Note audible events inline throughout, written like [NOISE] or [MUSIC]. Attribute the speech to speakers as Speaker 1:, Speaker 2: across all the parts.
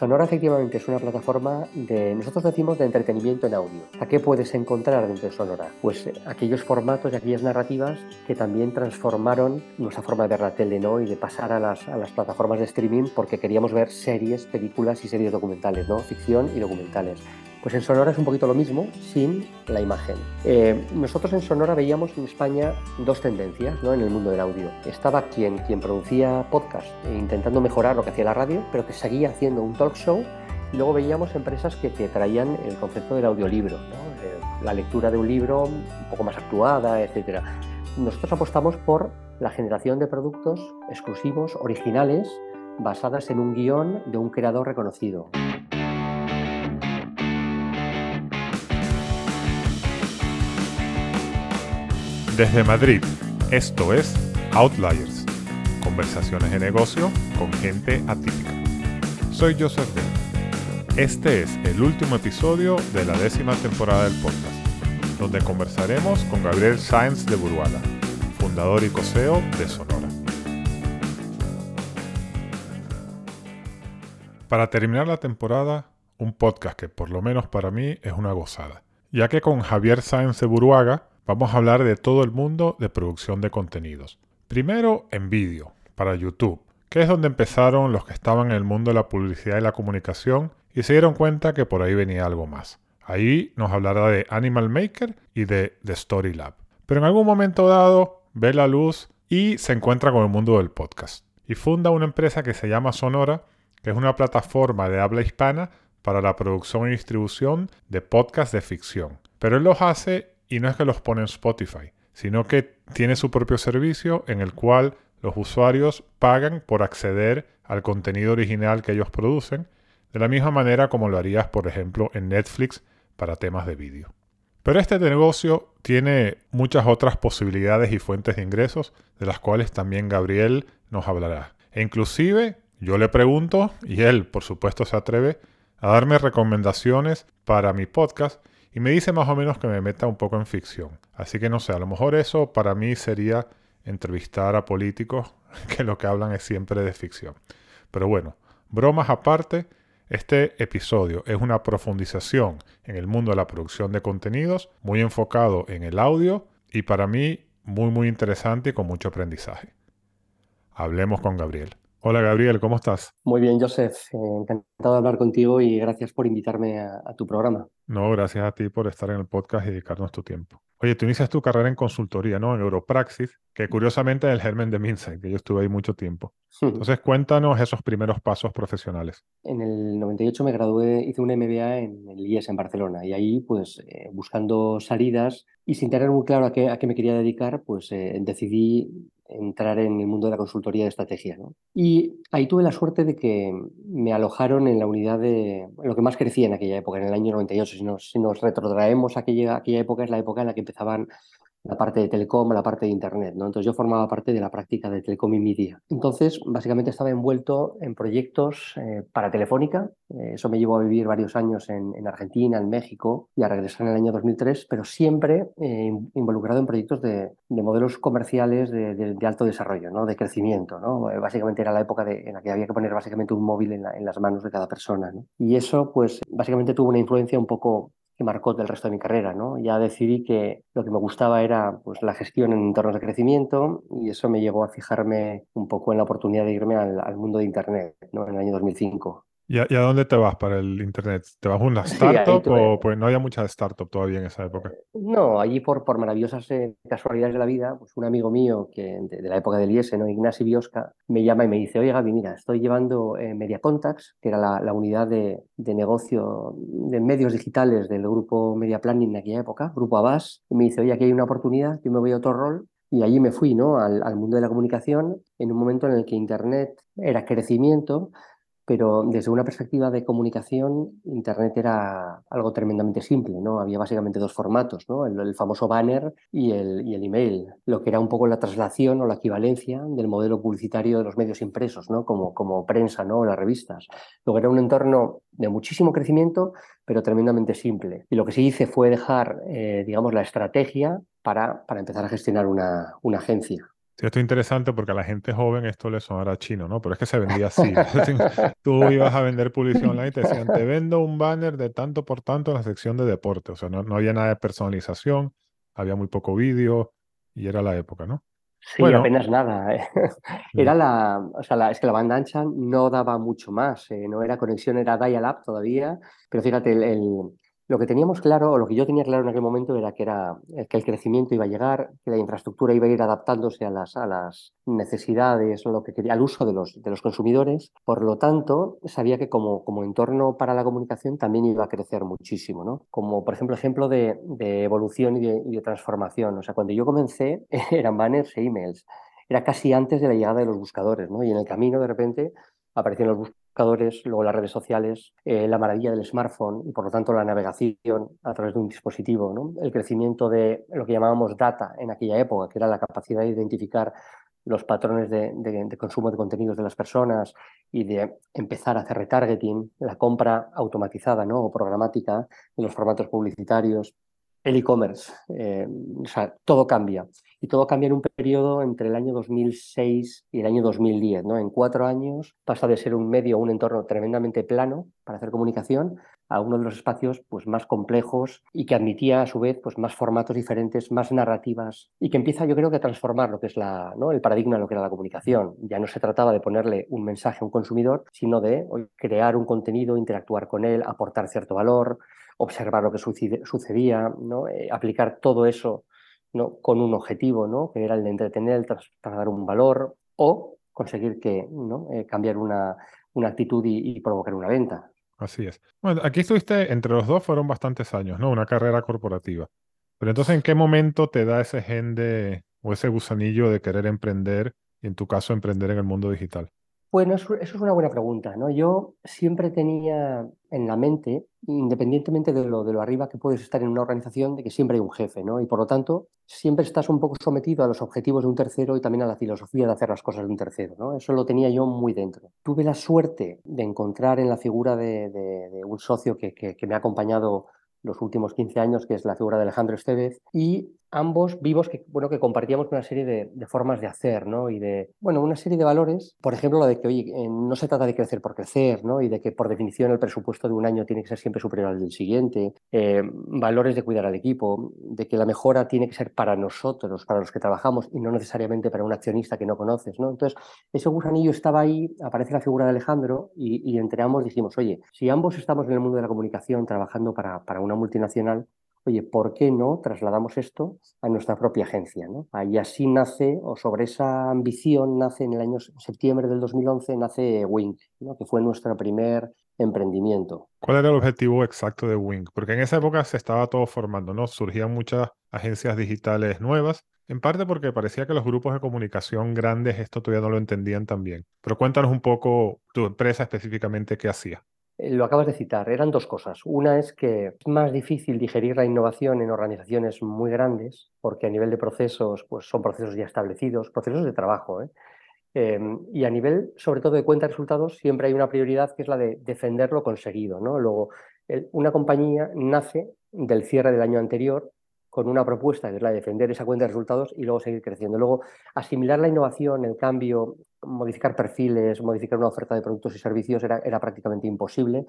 Speaker 1: Sonora efectivamente es una plataforma de, nosotros decimos, de entretenimiento en audio. ¿A qué puedes encontrar dentro de Sonora? Pues eh, aquellos formatos y aquellas narrativas que también transformaron nuestra forma de ver la tele ¿no? y de pasar a las, a las plataformas de streaming porque queríamos ver series, películas y series documentales, ¿no? ficción y documentales. Pues en Sonora es un poquito lo mismo, sin la imagen. Eh, nosotros en Sonora veíamos en España dos tendencias ¿no? en el mundo del audio. Estaba quien, quien producía podcast e intentando mejorar lo que hacía la radio, pero que seguía haciendo un talk show. Luego veíamos empresas que, que traían el concepto del audiolibro, ¿no? Eh, la lectura de un libro un poco más actuada, etc. Nosotros apostamos por la generación de productos exclusivos, originales, basadas en un guion de un creador reconocido.
Speaker 2: Desde Madrid, esto es Outliers, conversaciones de negocio con gente atípica. Soy Joseph Bell. Este es el último episodio de la décima temporada del podcast, donde conversaremos con Gabriel Sáenz de Buruala, fundador y coseo de Sonora. Para terminar la temporada, un podcast que por lo menos para mí es una gozada, ya que con Javier Sáenz de Buruaga vamos a hablar de todo el mundo de producción de contenidos. Primero en vídeo, para YouTube, que es donde empezaron los que estaban en el mundo de la publicidad y la comunicación y se dieron cuenta que por ahí venía algo más. Ahí nos hablará de Animal Maker y de The Story Lab. Pero en algún momento dado ve la luz y se encuentra con el mundo del podcast. Y funda una empresa que se llama Sonora, que es una plataforma de habla hispana para la producción y distribución de podcasts de ficción. Pero él los hace y no es que los pone en Spotify, sino que tiene su propio servicio en el cual los usuarios pagan por acceder al contenido original que ellos producen, de la misma manera como lo harías, por ejemplo, en Netflix para temas de vídeo. Pero este negocio tiene muchas otras posibilidades y fuentes de ingresos, de las cuales también Gabriel nos hablará. E inclusive yo le pregunto, y él por supuesto se atreve, a darme recomendaciones para mi podcast y me dice más o menos que me meta un poco en ficción. Así que no sé, a lo mejor eso para mí sería entrevistar a políticos [LAUGHS] que lo que hablan es siempre de ficción. Pero bueno, bromas aparte, este episodio es una profundización en el mundo de la producción de contenidos, muy enfocado en el audio y para mí muy muy interesante y con mucho aprendizaje. Hablemos con Gabriel. Hola Gabriel, ¿cómo estás?
Speaker 1: Muy bien, Joseph. Eh, encantado de hablar contigo y gracias por invitarme a, a, tu programa.
Speaker 2: No, gracias a ti por estar en el podcast y dedicarnos tu tiempo. Oye, tú inicias tu carrera en consultoría, ¿no? En Europraxis, que curiosamente es el germen de Minsight, que yo estuve ahí mucho tiempo. Entonces, cuéntanos esos primeros pasos profesionales.
Speaker 1: En el 98 me gradué, hice un MBA en el IES en Barcelona y ahí, pues, eh, buscando salidas y sin tener muy claro a qué, a qué me quería dedicar, pues eh, decidí entrar en el mundo de la consultoría de estrategia. ¿no? Y ahí tuve la suerte de que me alojaron en la unidad de lo que más crecía en aquella época, en el año 98. Si nos, retrotraemos a aquella, aquella época, es la época en la que empezaban la parte de telecom, la parte de internet, ¿no? Entonces yo formaba parte de la práctica de telecom y media. Entonces, básicamente estaba envuelto en proyectos eh, para Telefónica. Eh, eso me llevó a vivir varios años en, en, Argentina, en México y a regresar en el año 2003, pero siempre eh, involucrado en proyectos de, de modelos comerciales de, de, alto desarrollo, ¿no? De crecimiento, ¿no? básicamente era la época en la que había que poner básicamente un móvil en, la, en las manos de cada persona. Y eso, pues, básicamente tuvo una influencia un poco que marcó del resto de mi carrera. ¿no? Ya decidí que lo que me gustaba era pues, la gestión en entornos de crecimiento y eso me llevó a fijarme un poco en la oportunidad de irme al, al mundo de Internet ¿no? en el año 2005.
Speaker 2: ¿Y a, ¿Y a, dónde te vas para el Internet? ¿Te vas a una startup sí, o pues no había mucha startup todavía en esa época?
Speaker 1: No, allí por, por maravillosas eh, casualidades de la vida, pues un amigo mío que de, de la época del IES, ¿no? Ignacio Biosca, me llama y me dice, oye Gaby, mira, estoy llevando eh, Media Contacts, que era la, la unidad de, de, negocio de medios digitales del grupo Media Planning de aquella época, Grupo Abbas, y me dice, oye, aquí hay una oportunidad, yo me voy a otro rol y allí me fui ¿no? al, al, mundo de la comunicación en un momento en el que Internet era crecimiento, pero desde una perspectiva de comunicación, Internet era algo tremendamente simple, ¿no? Había básicamente dos formatos, ¿no? El, famoso banner y el, email, lo que era un poco la traslación o la equivalencia del modelo publicitario de los medios impresos, ¿no? Como, como prensa, ¿no? O las revistas. Luego era un entorno de muchísimo crecimiento, pero tremendamente simple. Y lo que sí hice fue dejar, eh, digamos, la estrategia para, para empezar a gestionar una, una agencia.
Speaker 2: Sí, esto es interesante porque a la gente joven esto le sonará chino, ¿no? Pero es que se vendía así. [LAUGHS] Tú ibas a vender publicidad online y te decían, te vendo un banner de tanto por tanto en la sección de deporte. O sea, no, no había nada de personalización, había muy poco vídeo y era la época, ¿no?
Speaker 1: Sí, apenas nada. ¿eh? [LAUGHS] Era la, o sea, es que la banda ancha no daba mucho más, ¿eh? no era conexión, era dial-up todavía, pero fíjate, el, lo que teníamos claro, o lo que yo tenía claro en aquel momento, era que, era que el crecimiento iba a llegar, que la infraestructura iba a ir adaptándose a las, a las necesidades, lo que quería, al uso de los, consumidores. Por lo tanto, sabía que como, entorno para la comunicación también iba a crecer muchísimo, ¿no? Como, por ejemplo, ejemplo de, evolución y de, transformación. O sea, cuando yo comencé, [LAUGHS] eran banners e emails. Era casi antes de la llegada de los buscadores, ¿no? Y en el camino, de repente, aparecieron los luego las redes sociales, eh, la maravilla del smartphone y por lo tanto la navegación a través de un dispositivo, el crecimiento de lo que llamábamos data en aquella época, que era la capacidad de identificar los patrones de, de, consumo de contenidos de las personas y de empezar a hacer retargeting, la compra automatizada ¿no? o programática de los formatos publicitarios, el e-commerce, eh, o sea, todo cambia. Y todo cambia en un periodo entre el año 2006 y el año 2010. ¿no? En cuatro años pasa de ser un medio, un entorno tremendamente plano para hacer comunicación, a uno de los espacios pues, más complejos y que admitía a su vez pues, más formatos diferentes, más narrativas y que empieza yo creo que a transformar lo que es la, ¿no? el paradigma de lo que era la comunicación. Ya no se trataba de ponerle un mensaje a un consumidor, sino de crear un contenido, interactuar con él, aportar cierto valor, observar lo que sucedía. Eh, aplicar todo eso ¿no? con un objetivo, ¿no? que era el de entretener, el trasladar un valor o conseguir que, ¿no? Eh, cambiar una, actitud y, provocar una venta.
Speaker 2: Así es. Bueno, aquí estuviste, entre los dos fueron bastantes años, ¿no? Una carrera corporativa. Pero entonces, ¿en qué momento te da ese gen de, o ese gusanillo de querer emprender, y en tu caso, emprender en el mundo digital?
Speaker 1: Bueno, eso, es una buena pregunta, ¿no? Yo siempre tenía en la mente, independientemente de lo, de lo arriba que puedes estar en una organización, de que siempre hay un jefe, ¿no? Y por lo tanto, siempre estás un poco sometido a los objetivos de un tercero y también a la filosofía de hacer las cosas de un tercero, ¿no? Eso lo tenía yo muy dentro. Tuve la suerte de encontrar en la figura de, un socio que, que, que me ha acompañado los últimos 15 años, que es la figura de Alejandro Estevez, y ambos vivos que, bueno, que compartíamos una serie de, formas de hacer, ¿no? Y de, bueno, una serie de valores, por ejemplo, lo de que, oye, eh, no se trata de crecer por crecer, ¿no? Y de que por definición el presupuesto de un año tiene que ser siempre superior al del siguiente, eh, valores de cuidar al equipo, de que la mejora tiene que ser para nosotros, para los que trabajamos y no necesariamente para un accionista que no conoces, ¿no? Entonces, ese gusanillo estaba ahí, aparece la figura de Alejandro y, entre ambos dijimos, oye, si ambos estamos en el mundo de la comunicación trabajando para, para una multinacional, oye, ¿por qué no trasladamos esto a nuestra propia agencia? ¿no? Y así nace, o sobre esa ambición, nace en el año septiembre del 2011, nace Wink, que fue nuestro primer emprendimiento.
Speaker 2: ¿Cuál era el objetivo exacto de Wink? Porque en esa época se estaba todo formando, ¿no? Surgían muchas agencias digitales nuevas, en parte porque parecía que los grupos de comunicación grandes esto todavía no lo entendían tan bien. Pero cuéntanos un poco tu empresa específicamente qué hacía.
Speaker 1: Eh, lo acabas de citar, eran dos cosas. Una es que es más difícil digerir la innovación en organizaciones muy grandes, porque a nivel de procesos, pues son procesos ya establecidos, procesos de trabajo. ¿eh? Em, y a nivel, sobre todo, de cuenta de resultados, siempre hay una prioridad que es la de defender lo conseguido. ¿no? Luego, una compañía nace del cierre del año anterior con una propuesta que es la de defender esa cuenta de resultados y luego seguir creciendo. Luego, asimilar la innovación, el cambio, modificar perfiles, modificar una oferta de productos y servicios era, era prácticamente imposible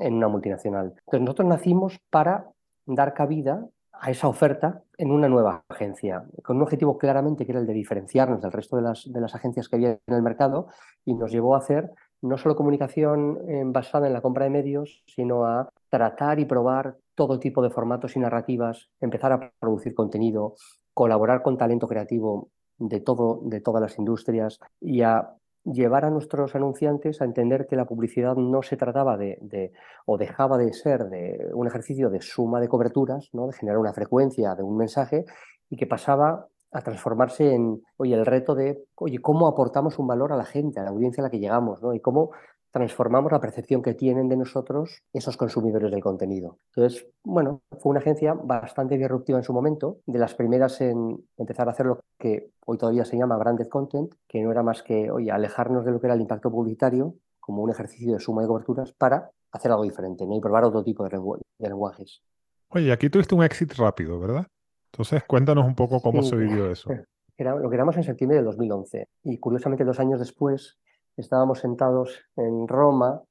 Speaker 1: en una multinacional. Entonces, nosotros nacimos para dar cabida a esa oferta en una nueva agencia, con un objetivo claramente que era el de diferenciarnos del resto de las, de las agencias que había en el mercado y nos llevó a hacer no solo comunicación eh, basada en la compra de medios, sino a tratar y probar todo tipo de formatos y narrativas, empezar a producir contenido, colaborar con talento creativo de, todo, de todas las industrias y a llevar a nuestros anunciantes a entender que la publicidad no se trataba de, o dejaba de ser de un ejercicio de suma de coberturas, ¿no? de generar una frecuencia de un mensaje y que pasaba a transformarse en, oye, el reto de, oye, cómo aportamos un valor a la gente, a la audiencia a la que llegamos, ¿no? Y cómo transformamos la percepción que tienen de nosotros esos consumidores del contenido. Entonces, bueno, fue una agencia bastante disruptiva en su momento, de las primeras en empezar a hacer lo que hoy todavía se llama branded content, que no era más que, oye, alejarnos de lo que era el impacto publicitario como un ejercicio de suma de coberturas para hacer algo diferente ¿no? y probar otro tipo de, lenguajes.
Speaker 2: Oye, aquí tuviste un éxito rápido, ¿verdad? Entonces, cuéntanos un poco cómo se vivió eso. [LAUGHS]
Speaker 1: era, lo creamos en septiembre del 2011 y curiosamente dos años después estábamos sentados en Roma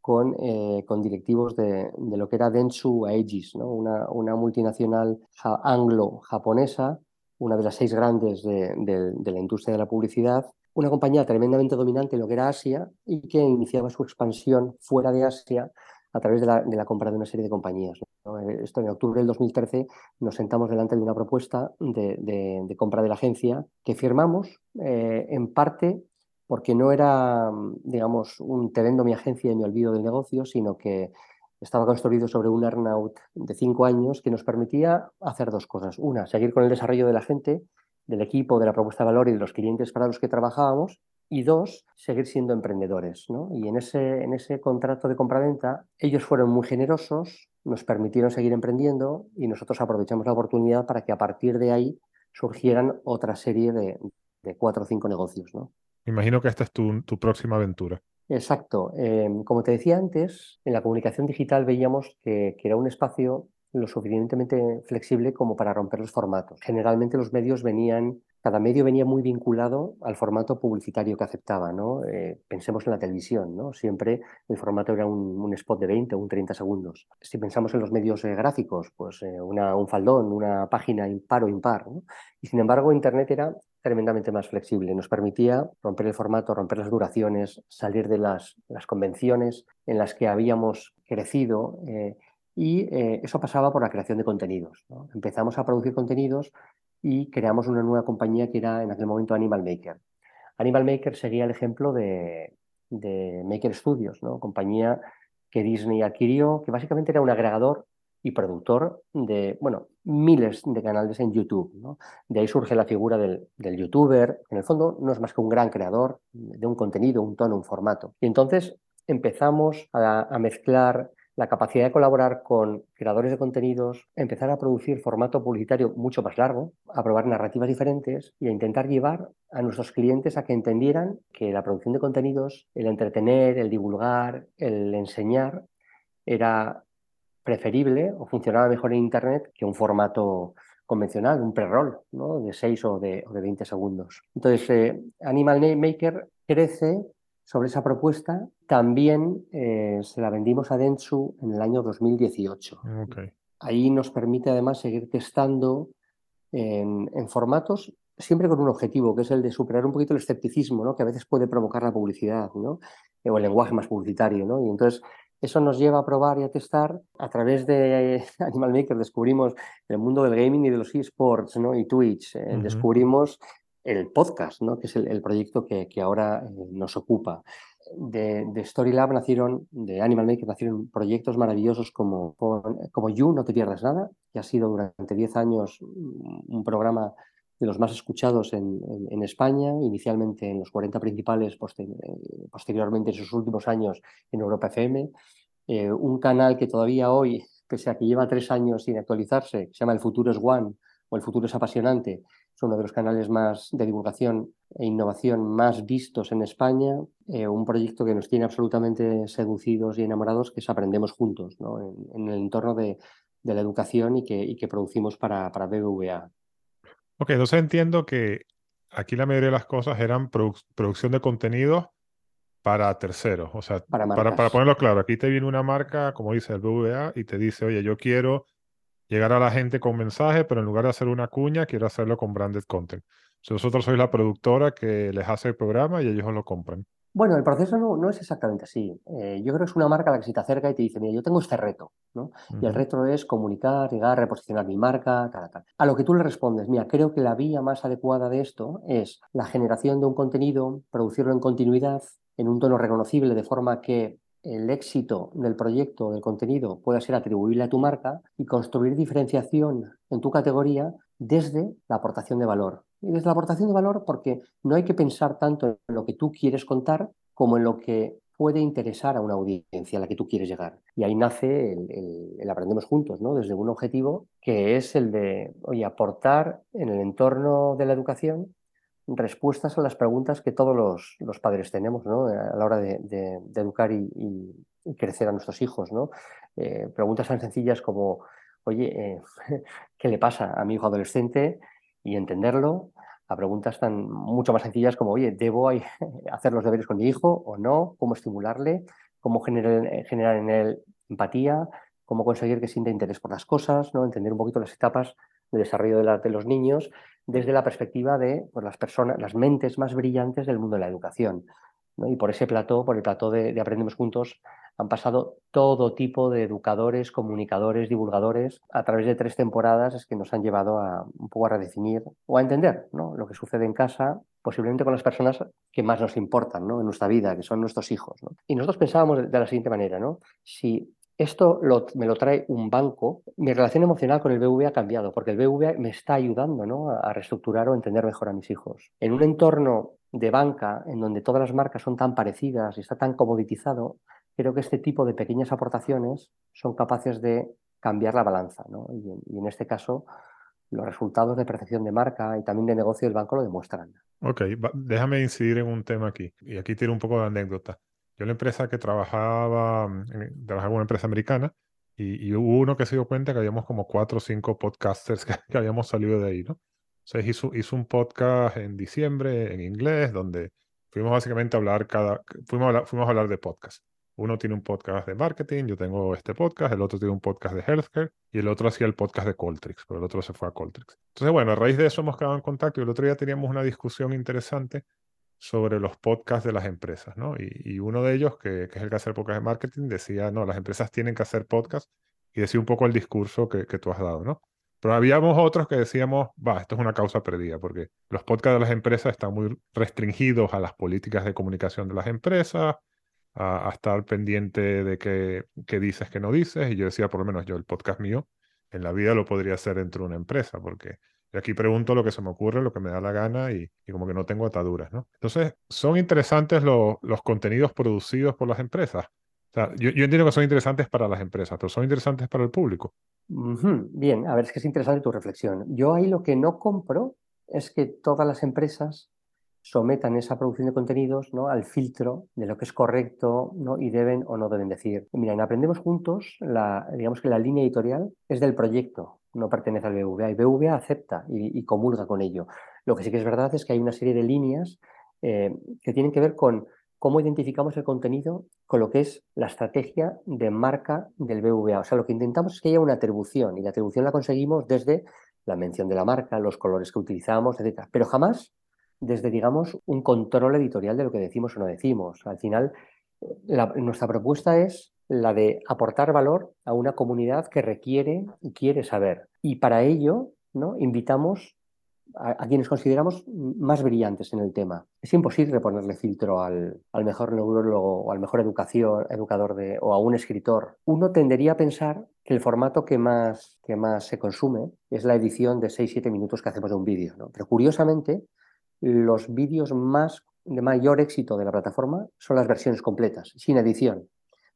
Speaker 1: con, eh, con directivos de, de, lo que era Dentsu Aegis, ¿no? una, una multinacional anglo-japonesa, una de las seis grandes de, de, la industria de la publicidad, una compañía tremendamente dominante en lo que era Asia y que iniciaba su expansión fuera de Asia a través de la, de compra de una serie de compañías. ¿no? Esto en octubre del 2013 nos sentamos delante de una propuesta de, de compra de la agencia que firmamos eh, en parte porque no era, digamos, un te vendo mi agencia y me olvido del negocio, sino que estaba construido sobre un earnout de cinco años que nos permitía hacer dos cosas. Una, seguir con el desarrollo de la gente, del equipo, de la propuesta de valor y de los clientes para los que trabajábamos. Y dos, seguir siendo emprendedores. ¿no? Y en ese, en ese contrato de compraventa, ellos fueron muy generosos, nos permitieron seguir emprendiendo y nosotros aprovechamos la oportunidad para que a partir de ahí surgieran otra serie de, de cuatro o cinco negocios. ¿no?
Speaker 2: Imagino que esta es tu, tu próxima aventura.
Speaker 1: Exacto. Eh, como te decía antes, en la comunicación digital veíamos que, que, era un espacio lo suficientemente flexible como para romper los formatos. Generalmente los medios venían, cada medio venía muy vinculado al formato publicitario que aceptaba. ¿no? Eh, pensemos en la televisión, ¿no? siempre el formato era un, un, spot de 20 o un 30 segundos. Si pensamos en los medios eh, gráficos, pues una, un faldón, una página impar o impar. ¿no? Y sin embargo, Internet era tremendamente más flexible. Nos permitía romper el formato, romper las duraciones, salir de las, las convenciones en las que habíamos crecido eh, y eh, eso pasaba por la creación de contenidos. Empezamos a producir contenidos y creamos una nueva compañía que era en aquel momento Animal Maker. Animal Maker seguía el ejemplo de, de Maker Studios, ¿no? compañía que Disney adquirió, que básicamente era un agregador y productor de, bueno, miles de canales en YouTube. De ahí surge la figura del, del, youtuber. En el fondo no es más que un gran creador de un contenido, un tono, un formato. Y entonces empezamos a, a mezclar la capacidad de colaborar con creadores de contenidos, empezar a producir formato publicitario mucho más largo, a probar narrativas diferentes y a intentar llevar a nuestros clientes a que entendieran que la producción de contenidos, el entretener, el divulgar, el enseñar, era preferible o funcionaba mejor en Internet que un formato convencional, un pre-roll ¿no? de 6 o de, o de 20 segundos. Entonces, eh, Animal Maker crece sobre esa propuesta. También eh, se la vendimos a Dentsu en el año 2018.
Speaker 2: Okay.
Speaker 1: Ahí nos permite además seguir testando en, en, formatos siempre con un objetivo, que es el de superar un poquito el escepticismo ¿no? que a veces puede provocar la publicidad ¿no? o el lenguaje más publicitario. ¿no? Y entonces eso nos lleva a probar y a testar. A través de [LAUGHS] Animal Maker descubrimos el mundo del gaming y de los esports ¿no? y Twitch. Eh, uh -huh. Descubrimos el podcast, ¿no? que es el, el proyecto que, que ahora eh, nos ocupa. De, de, Storylab nacieron, de Animal Maker nacieron proyectos maravillosos como, como You, No Te Pierdas Nada, que ha sido durante 10 años un programa de los más escuchados en, en, en, España, inicialmente en los 40 principales, eh, posteriormente en sus últimos años en Europa FM. Eh, un canal que todavía hoy, pese a que lleva tres años sin actualizarse, se llama El Futuro es One o El Futuro es Apasionante, es uno de los canales más de divulgación e innovación más vistos en España, eh, un proyecto que nos tiene absolutamente seducidos y enamorados, que es Aprendemos Juntos, ¿no? en, en, el entorno de, de la educación y que, y que producimos para, para BBVA.
Speaker 2: Ok, entonces entiendo que aquí la mayoría de las cosas eran produ producción de contenidos para terceros. O sea,
Speaker 1: para,
Speaker 2: para, para, ponerlo claro, aquí te viene una marca, como dice el BVA, y te dice, oye, yo quiero llegar a la gente con mensaje, pero en lugar de hacer una cuña, quiero hacerlo con branded content. So, vosotros sois la productora que les hace el programa y ellos lo compran.
Speaker 1: Bueno, el proceso no, no es exactamente así. Eh, yo creo que es una marca a la que se te acerca y te dice, mira, yo tengo este reto, ¿no? Uh -huh. Y el reto es comunicar, llegar, reposicionar mi marca, tal, tal. A lo que tú le respondes, mira, creo que la vía más adecuada de esto es la generación de un contenido, producirlo en continuidad, en un tono reconocible, de forma que el éxito del proyecto, del contenido, pueda ser atribuible a tu marca y construir diferenciación en tu categoría desde la aportación de valor. Y desde la aportación de valor porque no hay que pensar tanto en lo que tú quieres contar como en lo que puede interesar a una audiencia a la que tú quieres llegar. Y ahí nace el, Aprendemos Juntos, ¿no? desde un objetivo que es el de, oye, aportar en el entorno de la educación respuestas a las preguntas que todos los, los padres tenemos ¿no? a la hora de, educar y, crecer a nuestros hijos. ¿no? Eh, preguntas tan sencillas como, oye, eh, [LAUGHS] ¿qué le pasa a mi hijo adolescente? Y entenderlo, a preguntas tan mucho más sencillas como, oye, ¿debo [LAUGHS] hacer los deberes con mi hijo o no? ¿Cómo estimularle? ¿Cómo generar, generar en él empatía? ¿Cómo conseguir que sienta interés por las cosas? ¿no? Entender un poquito las etapas de desarrollo de, de los niños desde la perspectiva de pues, las personas, las mentes más brillantes del mundo de la educación. Y por ese plató, por el plató de, Aprendemos Juntos, han pasado todo tipo de educadores, comunicadores, divulgadores, a través de tres temporadas es que nos han llevado a un poco a redefinir o a entender ¿no? lo que sucede en casa, posiblemente con las personas que más nos importan ¿no? en nuestra vida, que son nuestros hijos. Y nosotros pensábamos de la siguiente manera, ¿no? si esto me lo trae un banco. Mi relación emocional con el BV ha cambiado porque el BV me está ayudando ¿no? a reestructurar o entender mejor a mis hijos. En un entorno de banca en donde todas las marcas son tan parecidas y está tan comoditizado, creo que este tipo de pequeñas aportaciones son capaces de cambiar la balanza. ¿no? Y, en, este caso, los resultados de percepción de marca y también de negocio del banco lo demuestran.
Speaker 2: Ok, déjame incidir en un tema aquí. Y aquí tiene un poco de anécdota. Yo en la empresa que trabajaba, mm, trabajaba en una empresa americana y, hubo uno que se dio cuenta que habíamos como cuatro o cinco podcasters [LAUGHS] que, habíamos salido de ahí, ¿no? Entonces hizo, hizo un podcast en diciembre en inglés donde fuimos básicamente a hablar cada, fuimos a hablar, fuimos a hablar de podcast. Uno tiene un podcast de marketing, yo tengo este podcast, el otro tiene un podcast de healthcare y el otro hacía el podcast de Coltrix, pero el otro se fue a Coltrix. Entonces, bueno, a raíz de eso hemos quedado en contacto y el otro día teníamos una discusión interesante sobre los podcasts de las empresas, ¿no? Y, uno de ellos, que, es el que hace el podcast de marketing, decía, no, las empresas tienen que hacer podcasts y decía un poco el discurso que, tú has dado, ¿no? Pero habíamos otros que decíamos, va, esto es una causa perdida, porque los podcasts de las empresas están muy restringidos a las políticas de comunicación de las empresas, a, estar pendiente de qué, qué dices, qué no dices, y yo decía, por lo menos yo, el podcast mío, en la vida lo podría hacer dentro de una empresa, porque aquí pregunto lo que se me ocurre, lo que me da la gana y, como que no tengo ataduras, ¿no? Entonces, ¿son interesantes los contenidos producidos por las empresas? O sea, yo, entiendo que son interesantes para las empresas, pero son interesantes para el público.
Speaker 1: Bien, a ver, es que es interesante tu reflexión. Yo ahí lo que no compro es que todas las empresas sometan esa producción de contenidos ¿no? al filtro de lo que es correcto ¿no? y deben o no deben decir. Mira, en Aprendemos Juntos, la, digamos que la línea editorial es del proyecto, no pertenece al BVA y BVA acepta y, comulga con ello. Lo que sí que es verdad es que hay una serie de líneas eh, que tienen que ver con cómo identificamos el contenido con lo que es la estrategia de marca del BVA. O sea, lo que intentamos es que haya una atribución y la atribución la conseguimos desde la mención de la marca, los colores que utilizamos, etc. Pero jamás desde, digamos, un control editorial de lo que decimos o no decimos. Al final, nuestra propuesta es la de aportar valor a una comunidad que requiere y quiere saber. Y para ello, ¿no? invitamos a, quienes consideramos más brillantes en el tema. Es imposible ponerle filtro al, mejor neurólogo o al mejor educación, educador de, o a un escritor. Uno tendería a pensar que el formato que más, que más se consume es la edición de 6-7 minutos que hacemos de un vídeo. ¿no? Pero curiosamente, los vídeos más de mayor éxito de la plataforma son las versiones completas, sin edición.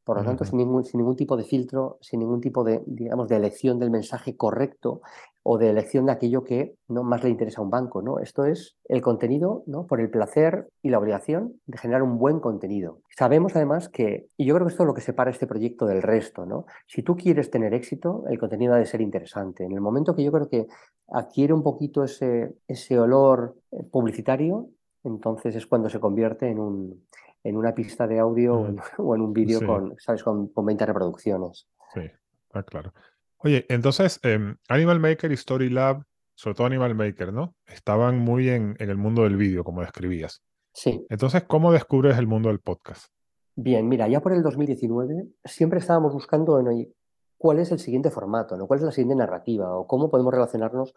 Speaker 1: Por lo tanto, sin ningún, sin ningún, tipo de filtro, sin ningún tipo de, digamos, de elección del mensaje correcto o de elección de aquello que no más le interesa a un banco. ¿no? Esto es el contenido ¿no? por el placer y la obligación de generar un buen contenido. Sabemos además que, y yo creo que esto es lo que separa este proyecto del resto, ¿no? si tú quieres tener éxito, el contenido ha de ser interesante. En el momento que yo creo que adquiere un poquito ese, ese olor eh, publicitario, entonces es cuando se convierte en un, en una pista de audio [LAUGHS] o en un vídeo con, ¿sabes? Con, 20 reproducciones.
Speaker 2: Sí, está claro. Oye, entonces, em, Animal Maker y Story Lab, sobre todo Animal Maker, ¿no? Estaban muy en, en el mundo del vídeo, como describías.
Speaker 1: Sí.
Speaker 2: Entonces, ¿cómo descubres el mundo del podcast?
Speaker 1: Bien, mira, ya por el 2019 siempre estábamos buscando cuál es el siguiente formato, ¿no? cuál es la siguiente narrativa o cómo podemos relacionarnos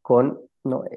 Speaker 1: con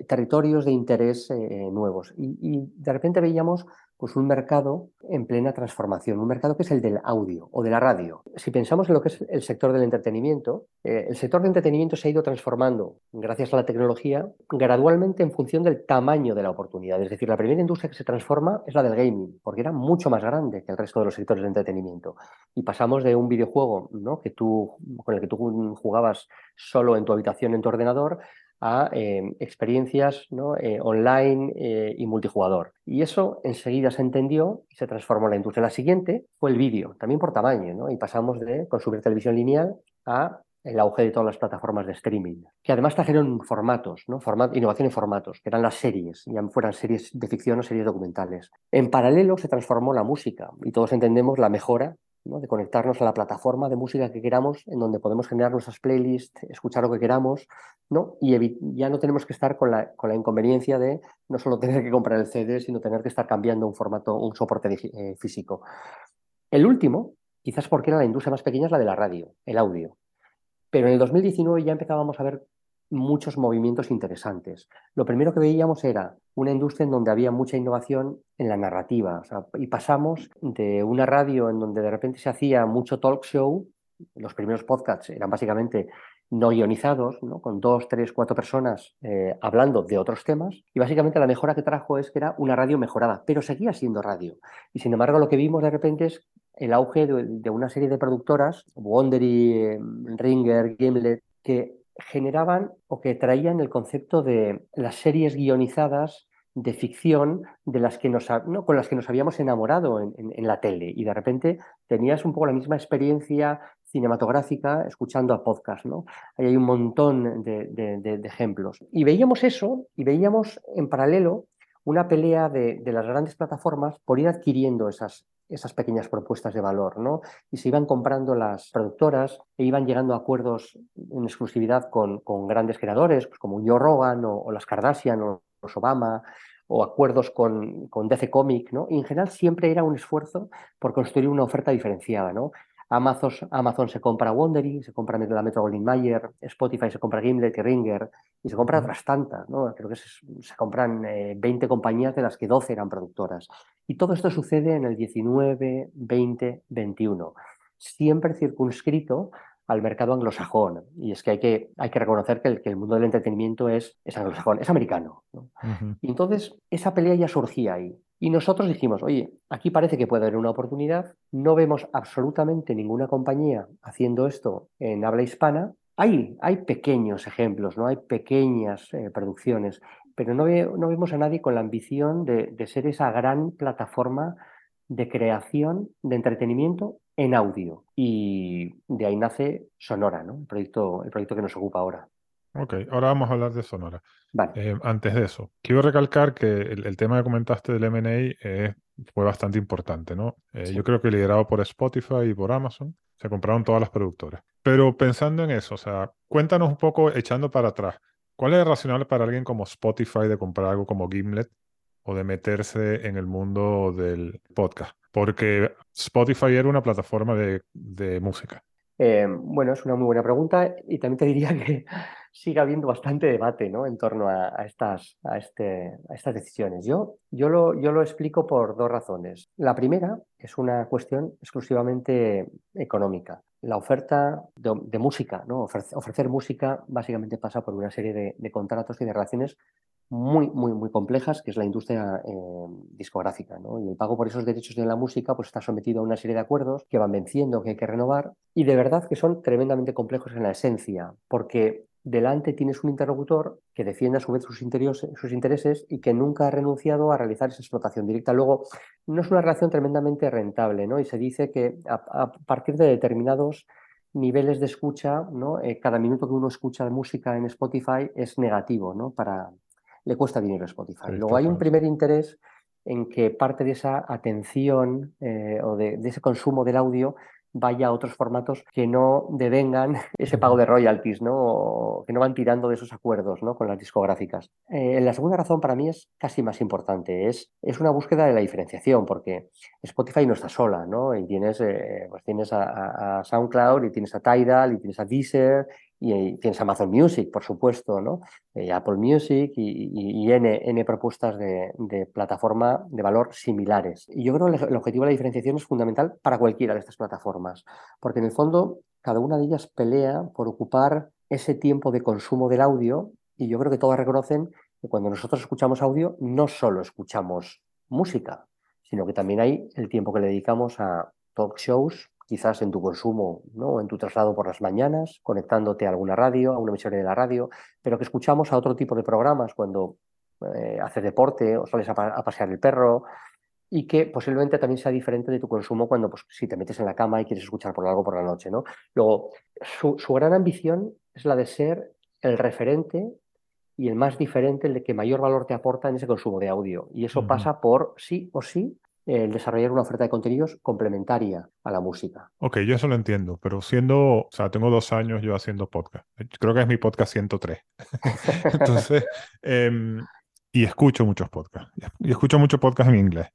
Speaker 1: territorios de interés eh, nuevos. y, de repente veíamos pues un mercado en plena transformación, un mercado que es el del audio o de la radio. Si pensamos en lo que es el sector del entretenimiento, eh, el sector de entretenimiento se ha ido transformando, gracias a la tecnología, gradualmente en función del tamaño de la oportunidad. Es decir, la primera industria que se transforma es la del gaming, porque era mucho más grande que el resto de los sectores de entretenimiento. Y pasamos de un videojuego ¿no? que tú, con el que tú jugabas solo en tu habitación, en tu ordenador, a em, experiencias ¿no? Eh, online eh, y multijugador. Y eso enseguida se entendió y se transformó en la industria. La siguiente fue el vídeo, también por tamaño, y pasamos de consumir televisión lineal a el auge de todas las plataformas de streaming, que además trajeron formatos, ¿no? innovación en formatos, que eran las series, ya fueran series de ficción o series documentales. En paralelo se transformó la música y todos entendemos la mejora de conectarnos a la plataforma de música que queramos, en donde podemos generar nuestras playlists, escuchar lo que queramos, ¿no? y ya no tenemos que estar con la, con la inconveniencia de no solo [LAUGHS] tener que comprar el CD, sino tener que estar cambiando un formato, un soporte eh, físico. El último, quizás porque era la industria más pequeña, es la de la radio, el audio. Pero en el 2019 ya empezábamos a ver muchos movimientos interesantes. Lo primero que veíamos era una industria en donde había mucha innovación en la narrativa. y pasamos de una radio en donde de repente se hacía mucho talk show, los primeros podcasts eran básicamente no ionizados, con dos, tres, cuatro personas eh, hablando de otros temas. Y básicamente la mejora que trajo es que era una radio mejorada, pero seguía siendo radio. Y sin embargo lo que vimos de repente es el auge de, una serie de productoras, Wondery, eh, Ringer, Gimlet, que generaban o que traían el concepto de las series guionizadas de ficción de las que nos, ¿no? con las que nos habíamos enamorado en, la tele y de repente tenías un poco la misma experiencia cinematográfica escuchando a podcast. ¿no? Hay un montón de ejemplos. Y veíamos eso y veíamos en paralelo una pelea de, las grandes plataformas por ir adquiriendo esas, esas pequeñas propuestas de valor, ¿no? Y se iban comprando las productoras e iban llegando a acuerdos en exclusividad con, con grandes creadores, pues como Joe Rogan o, las Kardashian o los Obama, o acuerdos con, con DC Comic, ¿no? Y en general siempre era un esfuerzo por construir una oferta diferenciada, ¿no? Amazon, Amazon se compra Wondery, se compra la Metro Goldwyn Mayer, Spotify se compra Gimlet y Ringer, y se compra otras tantas, ¿no? Creo que se, compran 20 eh, compañías de las que 12 eran productoras. Y todo esto sucede en el 19, 20, 21, siempre circunscrito al mercado anglosajón. Y es que hay que, hay que reconocer que el, que el mundo del entretenimiento es, es anglosajón, es americano. Y entonces esa pelea ya surgía ahí. Y nosotros dijimos, oye, aquí parece que puede haber una oportunidad, no vemos absolutamente ninguna compañía haciendo esto en habla hispana. Hay, hay pequeños ejemplos, ¿no? hay pequeñas eh, producciones, pero no, no, vemos a nadie con la ambición de, de ser esa gran plataforma de creación de entretenimiento en audio. Y de ahí nace Sonora, ¿no? el, proyecto, el proyecto que nos ocupa ahora.
Speaker 2: Ok, ahora vamos a hablar de Sonora. Eh, antes de eso, quiero recalcar que el, tema que comentaste del M&A fue bastante importante, ¿no? Eh, yo creo que liderado por Spotify y por Amazon, se compraron todas las productoras. Pero pensando en eso, o sea, cuéntanos un poco, echando para atrás, ¿cuál es racional para alguien como Spotify de comprar algo como Gimlet o de meterse en el mundo del podcast? Porque Spotify era una plataforma de, música.
Speaker 1: Eh, bueno, es una muy buena pregunta y también te diría que [LAUGHS] sigue habiendo bastante debate ¿no? en torno a, estas, a, este, a estas decisiones. Yo, yo, lo, yo lo explico por dos razones. La primera es una cuestión exclusivamente económica. La oferta de, música, ¿no? ofrecer, música básicamente pasa por una serie de, contratos y de relaciones muy, muy, muy complejas, que es la industria eh, discográfica. ¿no? Y el pago por esos derechos de la música pues, está sometido a una serie de acuerdos que van venciendo, que hay que renovar, y de verdad que son tremendamente complejos en la esencia, porque delante tienes un interlocutor que defiende a su vez sus, sus intereses y que nunca ha renunciado a realizar esa explotación directa. Luego, no es una relación tremendamente rentable, ¿no? Y se dice que a, partir de determinados niveles de escucha, ¿no? Eh, cada minuto que uno escucha de música en Spotify es negativo, ¿no? Para, le cuesta dinero a Spotify. Luego hay un primer interés en que parte de esa atención eh, o de, ese consumo del audio vaya a otros formatos que no devengan [LAUGHS] ese pago de royalties, ¿no? O que no van tirando de esos acuerdos ¿no? con las discográficas. Eh, la segunda razón para mí es casi más importante, es, es una búsqueda de la diferenciación, porque Spotify no está sola, ¿no? Y tienes, eh, pues tienes a, a, SoundCloud, y tienes a Tidal, y tienes a Deezer, y, tienes Amazon Music, por supuesto, ¿no? Eh, Apple Music y, N, propuestas de, plataforma de valor similares. Y yo creo que el objetivo de la diferenciación es fundamental para cualquiera de estas plataformas, porque en el fondo cada una de ellas pelea por ocupar ese tiempo de consumo del audio y yo creo que todas reconocen que cuando nosotros escuchamos audio no solo escuchamos música, sino que también hay el tiempo que le dedicamos a talk shows, quizás en tu consumo, ¿no? en tu traslado por las mañanas, conectándote a alguna radio, a una emisora de la radio, pero que escuchamos a otro tipo de programas cuando eh, haces deporte o sales a, pasear el perro, y que posiblemente también sea diferente de tu consumo cuando pues, si te metes en la cama y quieres escuchar por algo por la noche. ¿no? Luego, su, su gran ambición es la de ser el referente y el más diferente, el de que mayor valor te aporta en ese consumo de audio. Y eso pasa por sí o sí el desarrollar una oferta de contenidos complementaria a la música.
Speaker 2: Ok, yo eso lo entiendo, pero siendo, o sea, tengo dos años yo haciendo podcast. Creo que es mi podcast 103. [LAUGHS] Entonces, em, y escucho muchos podcasts. Y escucho muchos podcasts en inglés.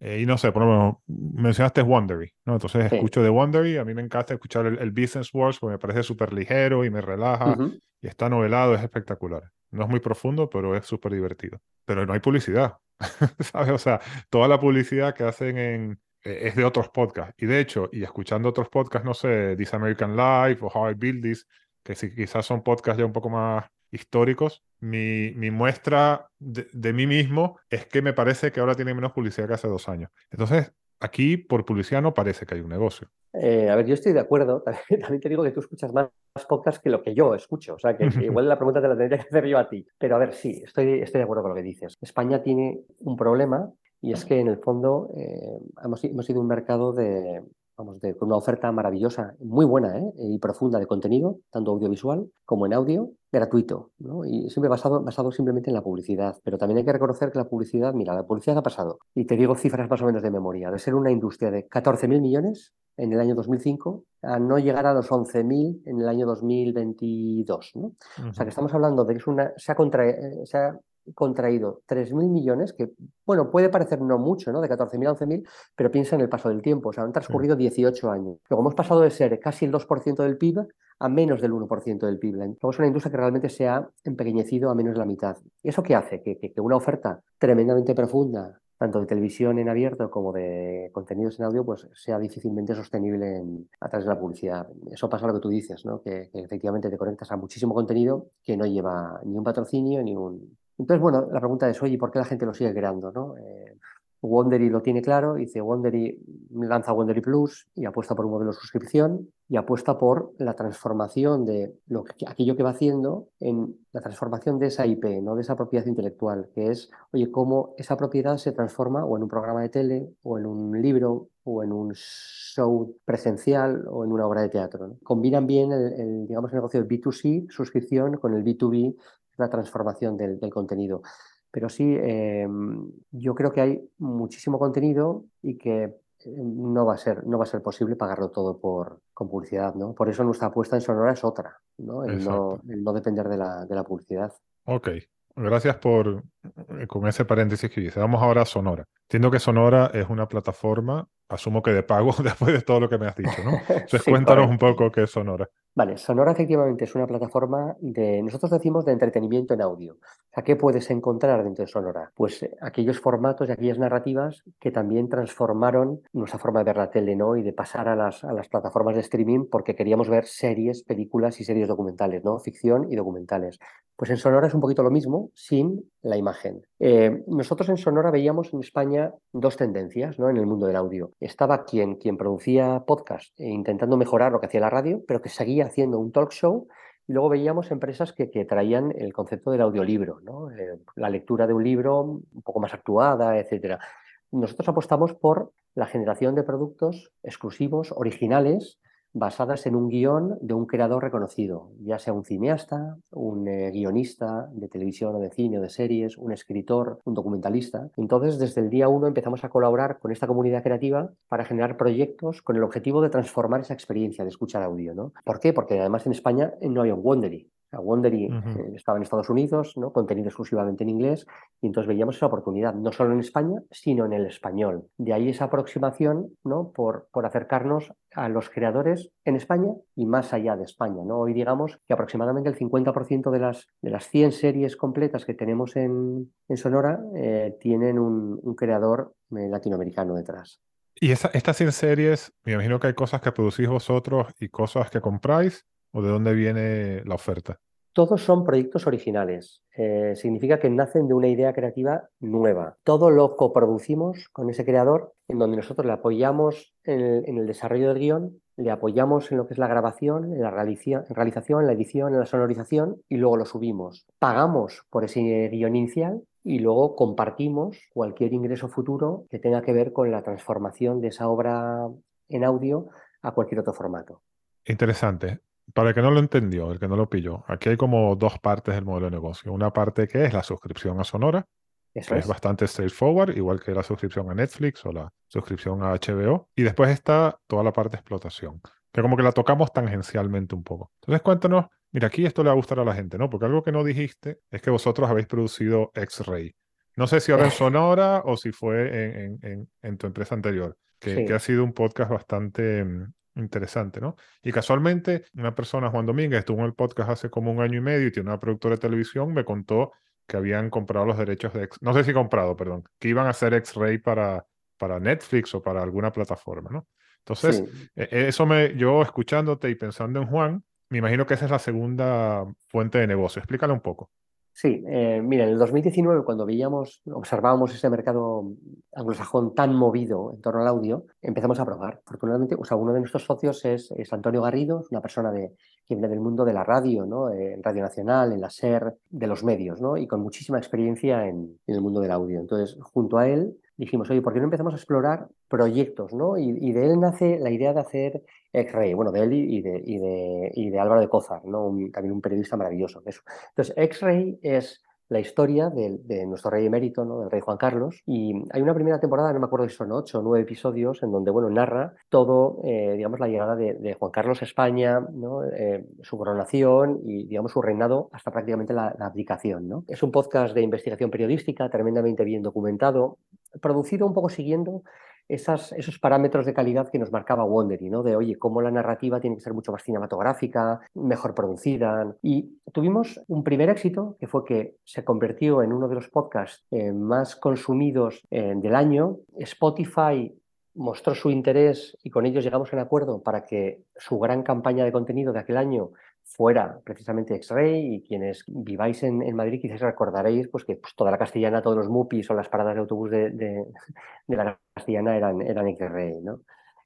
Speaker 2: Eh, y no sé, por ejemplo, mencionaste Wondery, ¿no? Entonces escucho de Wondery, a mí me encanta escuchar el, Business Wars porque me parece súper ligero y me relaja y está novelado, es espectacular. No es muy profundo, pero es súper divertido. Pero no hay publicidad, [LAUGHS] ¿sabes? O sea, toda la publicidad que hacen en, eh, es de otros podcasts. Y de hecho, y escuchando otros podcasts, no sé, This American Life o How I Build This, que sí, quizás son podcasts ya un poco más históricos, mi, muestra de, mí mismo es que me parece que ahora tiene menos publicidad que hace dos años. Entonces, aquí por publicidad no parece que hay un negocio.
Speaker 1: Eh, a ver, yo estoy de acuerdo. [LAUGHS] También, te digo que tú escuchas más, podcasts que lo que yo escucho. O sea, que, [LAUGHS] igual la pregunta te la tendría que hacer yo a ti. Pero a ver, sí, estoy, estoy de acuerdo con lo que dices. España tiene un problema y es que en el fondo eh, hemos, hemos sido un mercado de, vamos, de, con una oferta maravillosa, muy buena ¿eh? y profunda de contenido, tanto audiovisual como en audio, gratuito, ¿no? y siempre basado, basado simplemente en la publicidad. Pero también hay que reconocer que la publicidad, mira, la publicidad ha pasado, y te digo cifras más o menos de memoria, de ser una industria de 14.000 millones en el año 2005 a no llegar a los 11.000 en el año 2022. ¿no? O sea que estamos hablando de que es una, se ha, contra, eh, se ha contraído 3.000 millones, que bueno, puede parecer no mucho, ¿no? De 14.000 a 11.000, pero piensa en el paso del tiempo, o sea, han transcurrido 18 años. Luego hemos pasado de ser casi el 2% del PIB a menos del 1% del PIB. Luego es una industria que realmente se ha empequeñecido a menos de la mitad. ¿Y eso qué hace? Que, que, que una oferta tremendamente profunda tanto de televisión en abierto como de contenidos en audio, pues sea difícilmente sostenible a través de la publicidad. Eso pasa lo que tú dices, ¿no? que, efectivamente te conectas a muchísimo contenido que no lleva ni un patrocinio ni un, entonces, bueno, la pregunta es, oye, ¿por qué la gente lo sigue creando? ¿no? Eh, Wondery lo tiene claro, dice Wondery lanza Wondery Plus y apuesta por un modelo de suscripción y apuesta por la transformación de lo que, aquello que va haciendo en la transformación de esa IP, no de esa propiedad intelectual, que es, oye, cómo esa propiedad se transforma o en un programa de tele o en un libro o en un show presencial o en una obra de teatro. Combinan bien el, digamos, el negocio del B2C, suscripción, con el B2B, la transformación del, contenido. Pero sí, em, yo creo que hay muchísimo contenido y que em, no va a ser, no va a ser posible pagarlo todo por, con publicidad, ¿no? Por eso nuestra apuesta en Sonora es otra, ¿no? El, no, no, depender de la, de la publicidad.
Speaker 2: Ok, gracias por eh, con ese paréntesis que dice. Vamos ahora a Sonora. Entiendo que Sonora es una plataforma, asumo que de pago [LAUGHS] después de todo lo que me has dicho, ¿no? [LAUGHS] Entonces cuéntanos un poco qué es Sonora.
Speaker 1: Vale, Sonora efectivamente es una plataforma de, nosotros decimos de entretenimiento en audio. ¿A qué puedes encontrar dentro de Sonora? Pues eh, aquellos formatos y aquellas narrativas que también transformaron nuestra forma de ver la tele, ¿no? Y de pasar a las, a las plataformas de streaming porque queríamos ver series, películas y series documentales, ¿no? Ficción y documentales. Pues en Sonora es un poquito lo mismo, sin la imagen. Eh, nosotros en Sonora veíamos en España dos tendencias ¿no? en el mundo del audio. Estaba quien, quien producía podcast e intentando mejorar lo que hacía la radio, pero que seguía haciendo un talk show. Y luego veíamos empresas que, que traían el concepto del audiolibro, ¿no? Eh, la lectura de un libro un poco más actuada, etc. Nosotros apostamos por la generación de productos exclusivos, originales, basadas en un guion de un creador reconocido, ya sea un cineasta, un eh, guionista de televisión o de cine o de series, un escritor, un documentalista. Entonces, desde el día uno empezamos a colaborar con esta comunidad creativa para generar proyectos con el objetivo de transformar esa experiencia de escuchar audio. ¿no? ¿Por qué? Porque además en España no había un Wondery. Wondery eh, estaba en Estados Unidos, ¿no? contenido exclusivamente en inglés, y entonces veíamos esa oportunidad, no solo en España, sino en el español. De ahí esa aproximación ¿no? por, por acercarnos a los creadores en España y más allá de España. ¿no? Hoy digamos que aproximadamente el 50% de las, de las 100 series completas que tenemos en, en Sonora eh, tienen un, un creador eh, latinoamericano detrás.
Speaker 2: Y esa, estas 100 series, me imagino que hay cosas que producís vosotros y cosas que compráis, ¿O de dónde viene la oferta?
Speaker 1: Todos son proyectos originales. Eh, significa que nacen de una idea creativa nueva. Todo lo coproducimos con ese creador, en donde nosotros le apoyamos en el, desarrollo del guion, le apoyamos en lo que es la grabación, en la realización, en la edición, en la sonorización y luego lo subimos. Pagamos por ese guion inicial y luego compartimos cualquier ingreso futuro que tenga que ver con la transformación de esa obra en audio a cualquier otro formato.
Speaker 2: Interesante. Para el que no lo entendió, el que no lo pilló, aquí hay como dos partes del modelo de negocio. Una parte que es la suscripción a Sonora, que es. bastante straightforward, igual que la suscripción a Netflix o la suscripción a HBO. Y después está toda la parte de explotación, que como que la tocamos tangencialmente un poco. Entonces cuéntanos, mira, aquí esto le va a gustar a la gente, ¿no? Porque algo que no dijiste es que vosotros habéis producido X-Ray. No sé si ahora en Sonora o si fue en, en, tu empresa anterior, que, que, ha sido un podcast bastante mm, interesante, ¿no? Y casualmente, una persona, Juan Domínguez, estuvo en el podcast hace como un año y medio y tiene una productora de televisión, me contó que habían comprado los derechos de, no sé si comprado, perdón, que iban a hacer X-Ray para, para Netflix o para alguna plataforma, ¿no? Entonces, e, e, eso me, yo escuchándote y pensando en Juan, me imagino que esa es la segunda fuente de negocio. Explícale un poco.
Speaker 1: Sí, eh, mira, en el 2019, cuando veíamos, observábamos ese mercado anglosajón tan movido en torno al audio, empezamos a probar. Afortunadamente, o sea, uno de nuestros socios es, Antonio Garrido, una persona de, que viene del mundo de la radio, ¿no? Eh, en Radio Nacional, en la SER, de los medios, ¿no? y con muchísima experiencia en, en el mundo del audio. Entonces, junto a él, dijimos, oye, ¿por qué no empezamos a explorar proyectos? ¿no? Y, de él nace la idea de hacer X-Ray, bueno, de él y de, y de, y de Álvaro de Cózar, ¿no? también un periodista maravilloso. Eso. Entonces, X-Ray es la historia de, nuestro rey emérito, ¿no? del rey Juan Carlos. Y hay una primera temporada, no me acuerdo si son ocho o nueve episodios, en donde bueno, narra todo, eh, digamos, la llegada de, Juan Carlos a España, ¿no? Eh, su coronación y, digamos, su reinado hasta prácticamente la, la, abdicación. ¿no? Es un podcast de investigación periodística tremendamente bien documentado, producido un poco siguiendo esos parámetros de calidad que nos marcaba Wondery, ¿no? De, oye, cómo la narrativa tiene que ser mucho más cinematográfica, mejor producida. Y tuvimos un primer éxito, que fue que se convirtió en uno de los podcasts eh, más consumidos eh, del año. Spotify mostró su interés y con ellos llegamos a un acuerdo para que su gran campaña de contenido de aquel año fuera precisamente X-Ray y quienes viváis en, Madrid quizás recordaréis pues, que pues, toda la castellana, todos los MUPIs o las paradas de autobús de, la castellana eran, eran X-Ray. ¿no?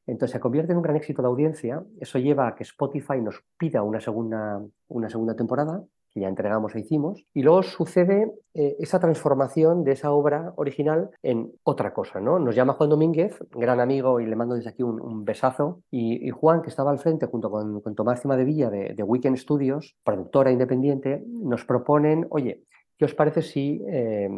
Speaker 1: Entonces se convierte en un gran éxito de audiencia. Eso lleva a que Spotify nos pida una segunda, una segunda temporada que ya entregamos e hicimos, y luego sucede eh, esa transformación de esa obra original en otra cosa, ¿no? Nos llama Juan Domínguez, gran amigo, y le mando desde aquí un, besazo, y, Juan, que estaba al frente junto con, Tomás Cima de Villa de, Weekend Studios, productora independiente, nos proponen, oye, ¿qué os parece si eh,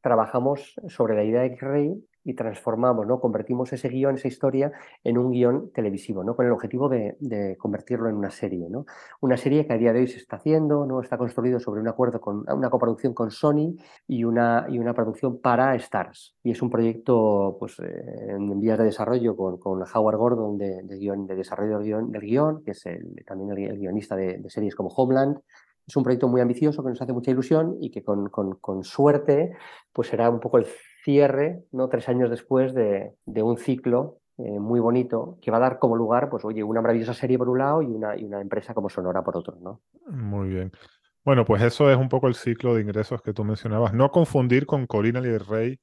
Speaker 1: trabajamos sobre la idea de X-Ray y transformamos, ¿no? Convertimos ese guion, esa historia, en un guion televisivo, ¿no? Con el objetivo de, convertirlo en una serie, ¿no? Una serie que a día de hoy se está haciendo, ¿no? Está construido sobre un acuerdo con una coproducción con Sony y una, y una producción para Stars. Y es un proyecto, pues, eh, en vías de desarrollo con, con Howard Gordon de, de, desarrollo del guion, del guion, que es el, también el, guionista de, series como Homeland, es un proyecto muy ambicioso que nos hace mucha ilusión y que con, con, con, suerte pues será un poco el cierre, ¿no? tres años después de, un ciclo eh, muy bonito que va a dar como lugar, pues oye, una maravillosa serie por un lado y una, y una empresa como Sonora por otro, ¿no?
Speaker 2: Muy bien. Bueno, pues eso es un poco el ciclo de ingresos que tú mencionabas. No confundir con Corina y el Rey,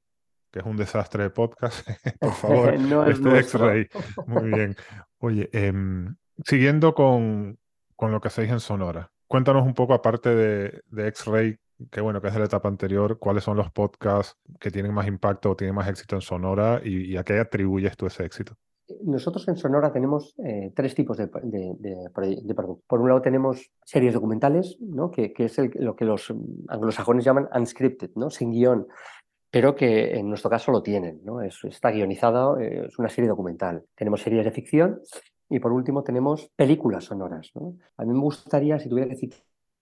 Speaker 2: que es un desastre de podcast. [LAUGHS] por favor, [LAUGHS] no es este X-Ray. Muy bien. Oye, em, siguiendo con, con lo que hacéis en Sonora, cuéntanos un poco, aparte de, de X-Ray, que bueno, que es de la etapa anterior, cuáles son los podcasts que tienen más impacto o tienen más éxito en Sonora y, a qué atribuyes tú ese éxito.
Speaker 1: Nosotros en Sonora tenemos eh, tres tipos de, de, productos. Por un lado tenemos series documentales, ¿no? que, que es lo que los anglosajones llaman unscripted, ¿no? sin guion, pero que en nuestro caso lo tienen. ¿no? Es, está guionizado, eh, es una serie documental. Tenemos series de ficción y por último tenemos películas sonoras. ¿no? A mí me gustaría, si tuviera que citar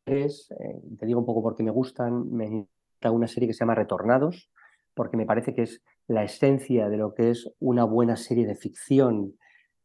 Speaker 1: eh, te digo un poco por qué me gustan, me gusta una serie que se llama Retornados, porque me parece que es la esencia de lo que es una buena serie de ficción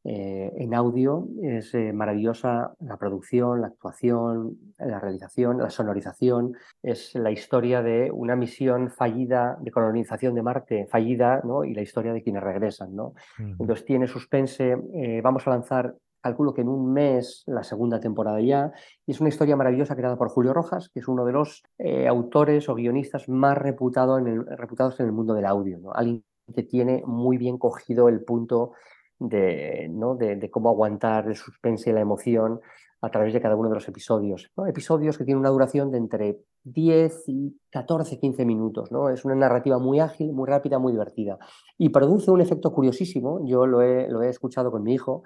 Speaker 1: eh, en audio. Es eh, maravillosa la producción, la actuación, la realización, la sonorización. Es la historia de una misión fallida de colonización de Marte, fallida, ¿no? y la historia de quienes regresan. ¿no? Entonces tiene suspense. vamos a lanzar calculo que en un mes la segunda temporada ya. Es una historia maravillosa creada por Julio Rojas, que es uno de los eh, autores o guionistas más reputado en el, reputados en el mundo del audio. Alguien que tiene muy bien cogido el punto de, ¿no? de, cómo aguantar el suspense y la emoción a través de cada uno de los episodios. Episodios que tienen una duración de entre 10 y 14, 15 minutos. ¿no? Es una narrativa muy ágil, muy rápida, muy divertida. Y produce un efecto curiosísimo. Yo lo he, lo he escuchado con mi hijo.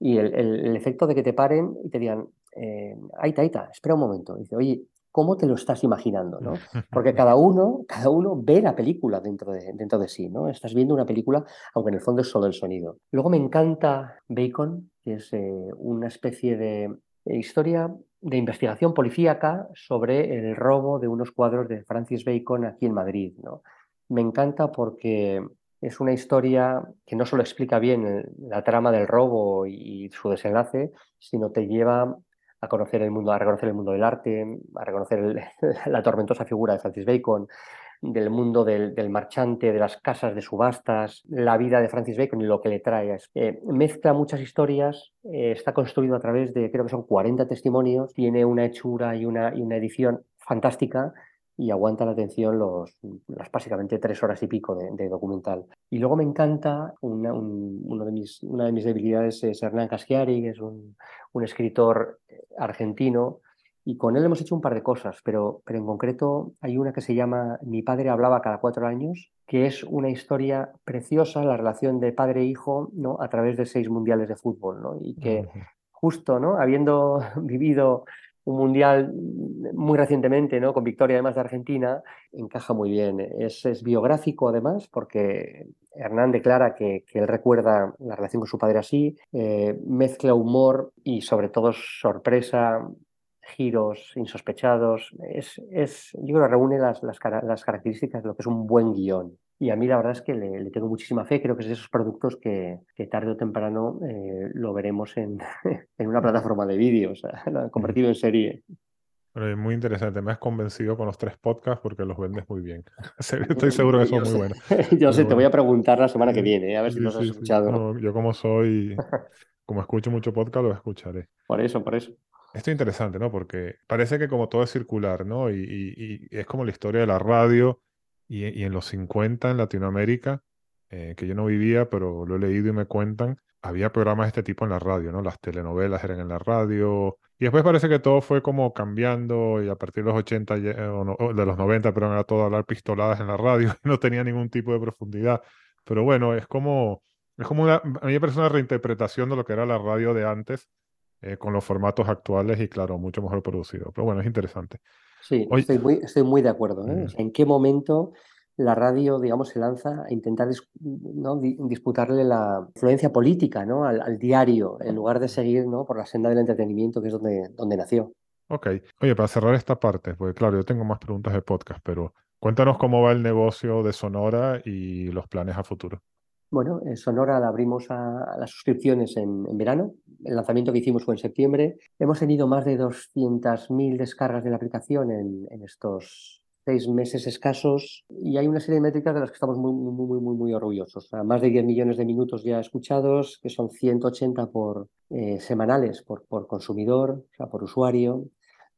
Speaker 1: Y el, efecto de que te paren y te digan, eh, aita, aita, espera un momento. dice, oye, ¿cómo te lo estás imaginando? ¿no? Porque cada uno, [LAUGHS] cada uno ve la película dentro de, dentro de sí. ¿no? Estás viendo una película, aunque en el fondo es solo el sonido. Luego me encanta Bacon, que es eh, una especie de historia de investigación policíaca sobre el robo de unos cuadros de Francis Bacon aquí en Madrid. ¿no? Me encanta porque es una historia que no solo explica bien la trama del robo y su desenlace, sino te lleva a conocer el mundo, a reconocer el mundo del arte, a reconocer [LAUGHS] la tormentosa figura de Francis Bacon, del mundo del, marchante, de las casas de subastas, la vida de Francis Bacon y lo que le trae. Eh, mezcla muchas historias, eh, está construido a través de, creo que son 40 testimonios, tiene una hechura y una, y una edición fantástica y aguanta la atención los, las básicamente tres horas y pico de, documental. Y luego me encanta, una, uno de mis, una de mis debilidades es Hernán Caschiari, que es un, un escritor eh, argentino y con él hemos hecho un par de cosas, pero, pero en concreto hay una que se llama Mi padre hablaba cada cuatro años, que es una historia preciosa, la relación de padre e hijo ¿no? a través de seis mundiales de fútbol, ¿no? y que justo ¿no? habiendo [LAUGHS] vivido un mundial muy recientemente, ¿no? con victoria además de Argentina, encaja muy bien. Es, biográfico además, porque Hernán declara que, él recuerda la relación con su padre así, eh, mezcla humor y sobre todo sorpresa, giros insospechados. Es, es, yo creo que reúne las, las, las, características de lo que es un buen guion. Y a mí la verdad es que le, tengo muchísima fe. Creo que es de esos productos que, que tarde o temprano eh, lo veremos en, [LAUGHS] en, una plataforma de vídeos, convertido en serie.
Speaker 2: muy interesante. Me has convencido con los tres podcasts porque los vendes muy bien. [LAUGHS] [LAUGHS] Estoy seguro que son muy buenos.
Speaker 1: Yo sé, te voy a preguntar la semana que viene, a ver si los has escuchado.
Speaker 2: yo como soy, como escucho mucho podcast, los escucharé.
Speaker 1: Por eso, por eso.
Speaker 2: Esto es interesante, ¿no? Porque parece que como todo es circular, ¿no? Y, es como la historia de la radio y, en los 50 en Latinoamérica, eh, que yo no vivía, pero lo he leído y me cuentan, había programas de este tipo en la radio, ¿no? Las telenovelas eran en la radio. Y después parece que todo fue como cambiando y a partir de los 80, o, de los 90, pero era todo hablar pistoladas en la radio [LAUGHS] no tenía ningún tipo de profundidad. Pero bueno, es como, es como una, a mí me parece una reinterpretación de lo que era la radio de antes eh, con los formatos actuales y claro, mucho mejor producido. Pero bueno, es interesante.
Speaker 1: Sí, estoy, muy, estoy muy de acuerdo. ¿eh? Mm. ¿En qué momento la radio, digamos, se lanza a intentar ¿no? disputarle la influencia política ¿no? Al, diario, en lugar de seguir ¿no? por la senda del entretenimiento, que es donde, donde nació?
Speaker 2: Ok. Oye, para cerrar esta parte, porque claro, yo tengo más preguntas de podcast, pero cuéntanos cómo va el negocio de Sonora y los planes a futuro.
Speaker 1: Bueno, en Sonora la abrimos a, las suscripciones en, verano. El lanzamiento que hicimos fue en septiembre. Hemos tenido más de 200.000 descargas de la aplicación en, estos seis meses escasos y hay una serie de métricas de las que estamos muy, muy, muy, muy, orgullosos. más de 10 millones de minutos ya escuchados, que son 180 por, eh, semanales por, por consumidor, o sea, por usuario.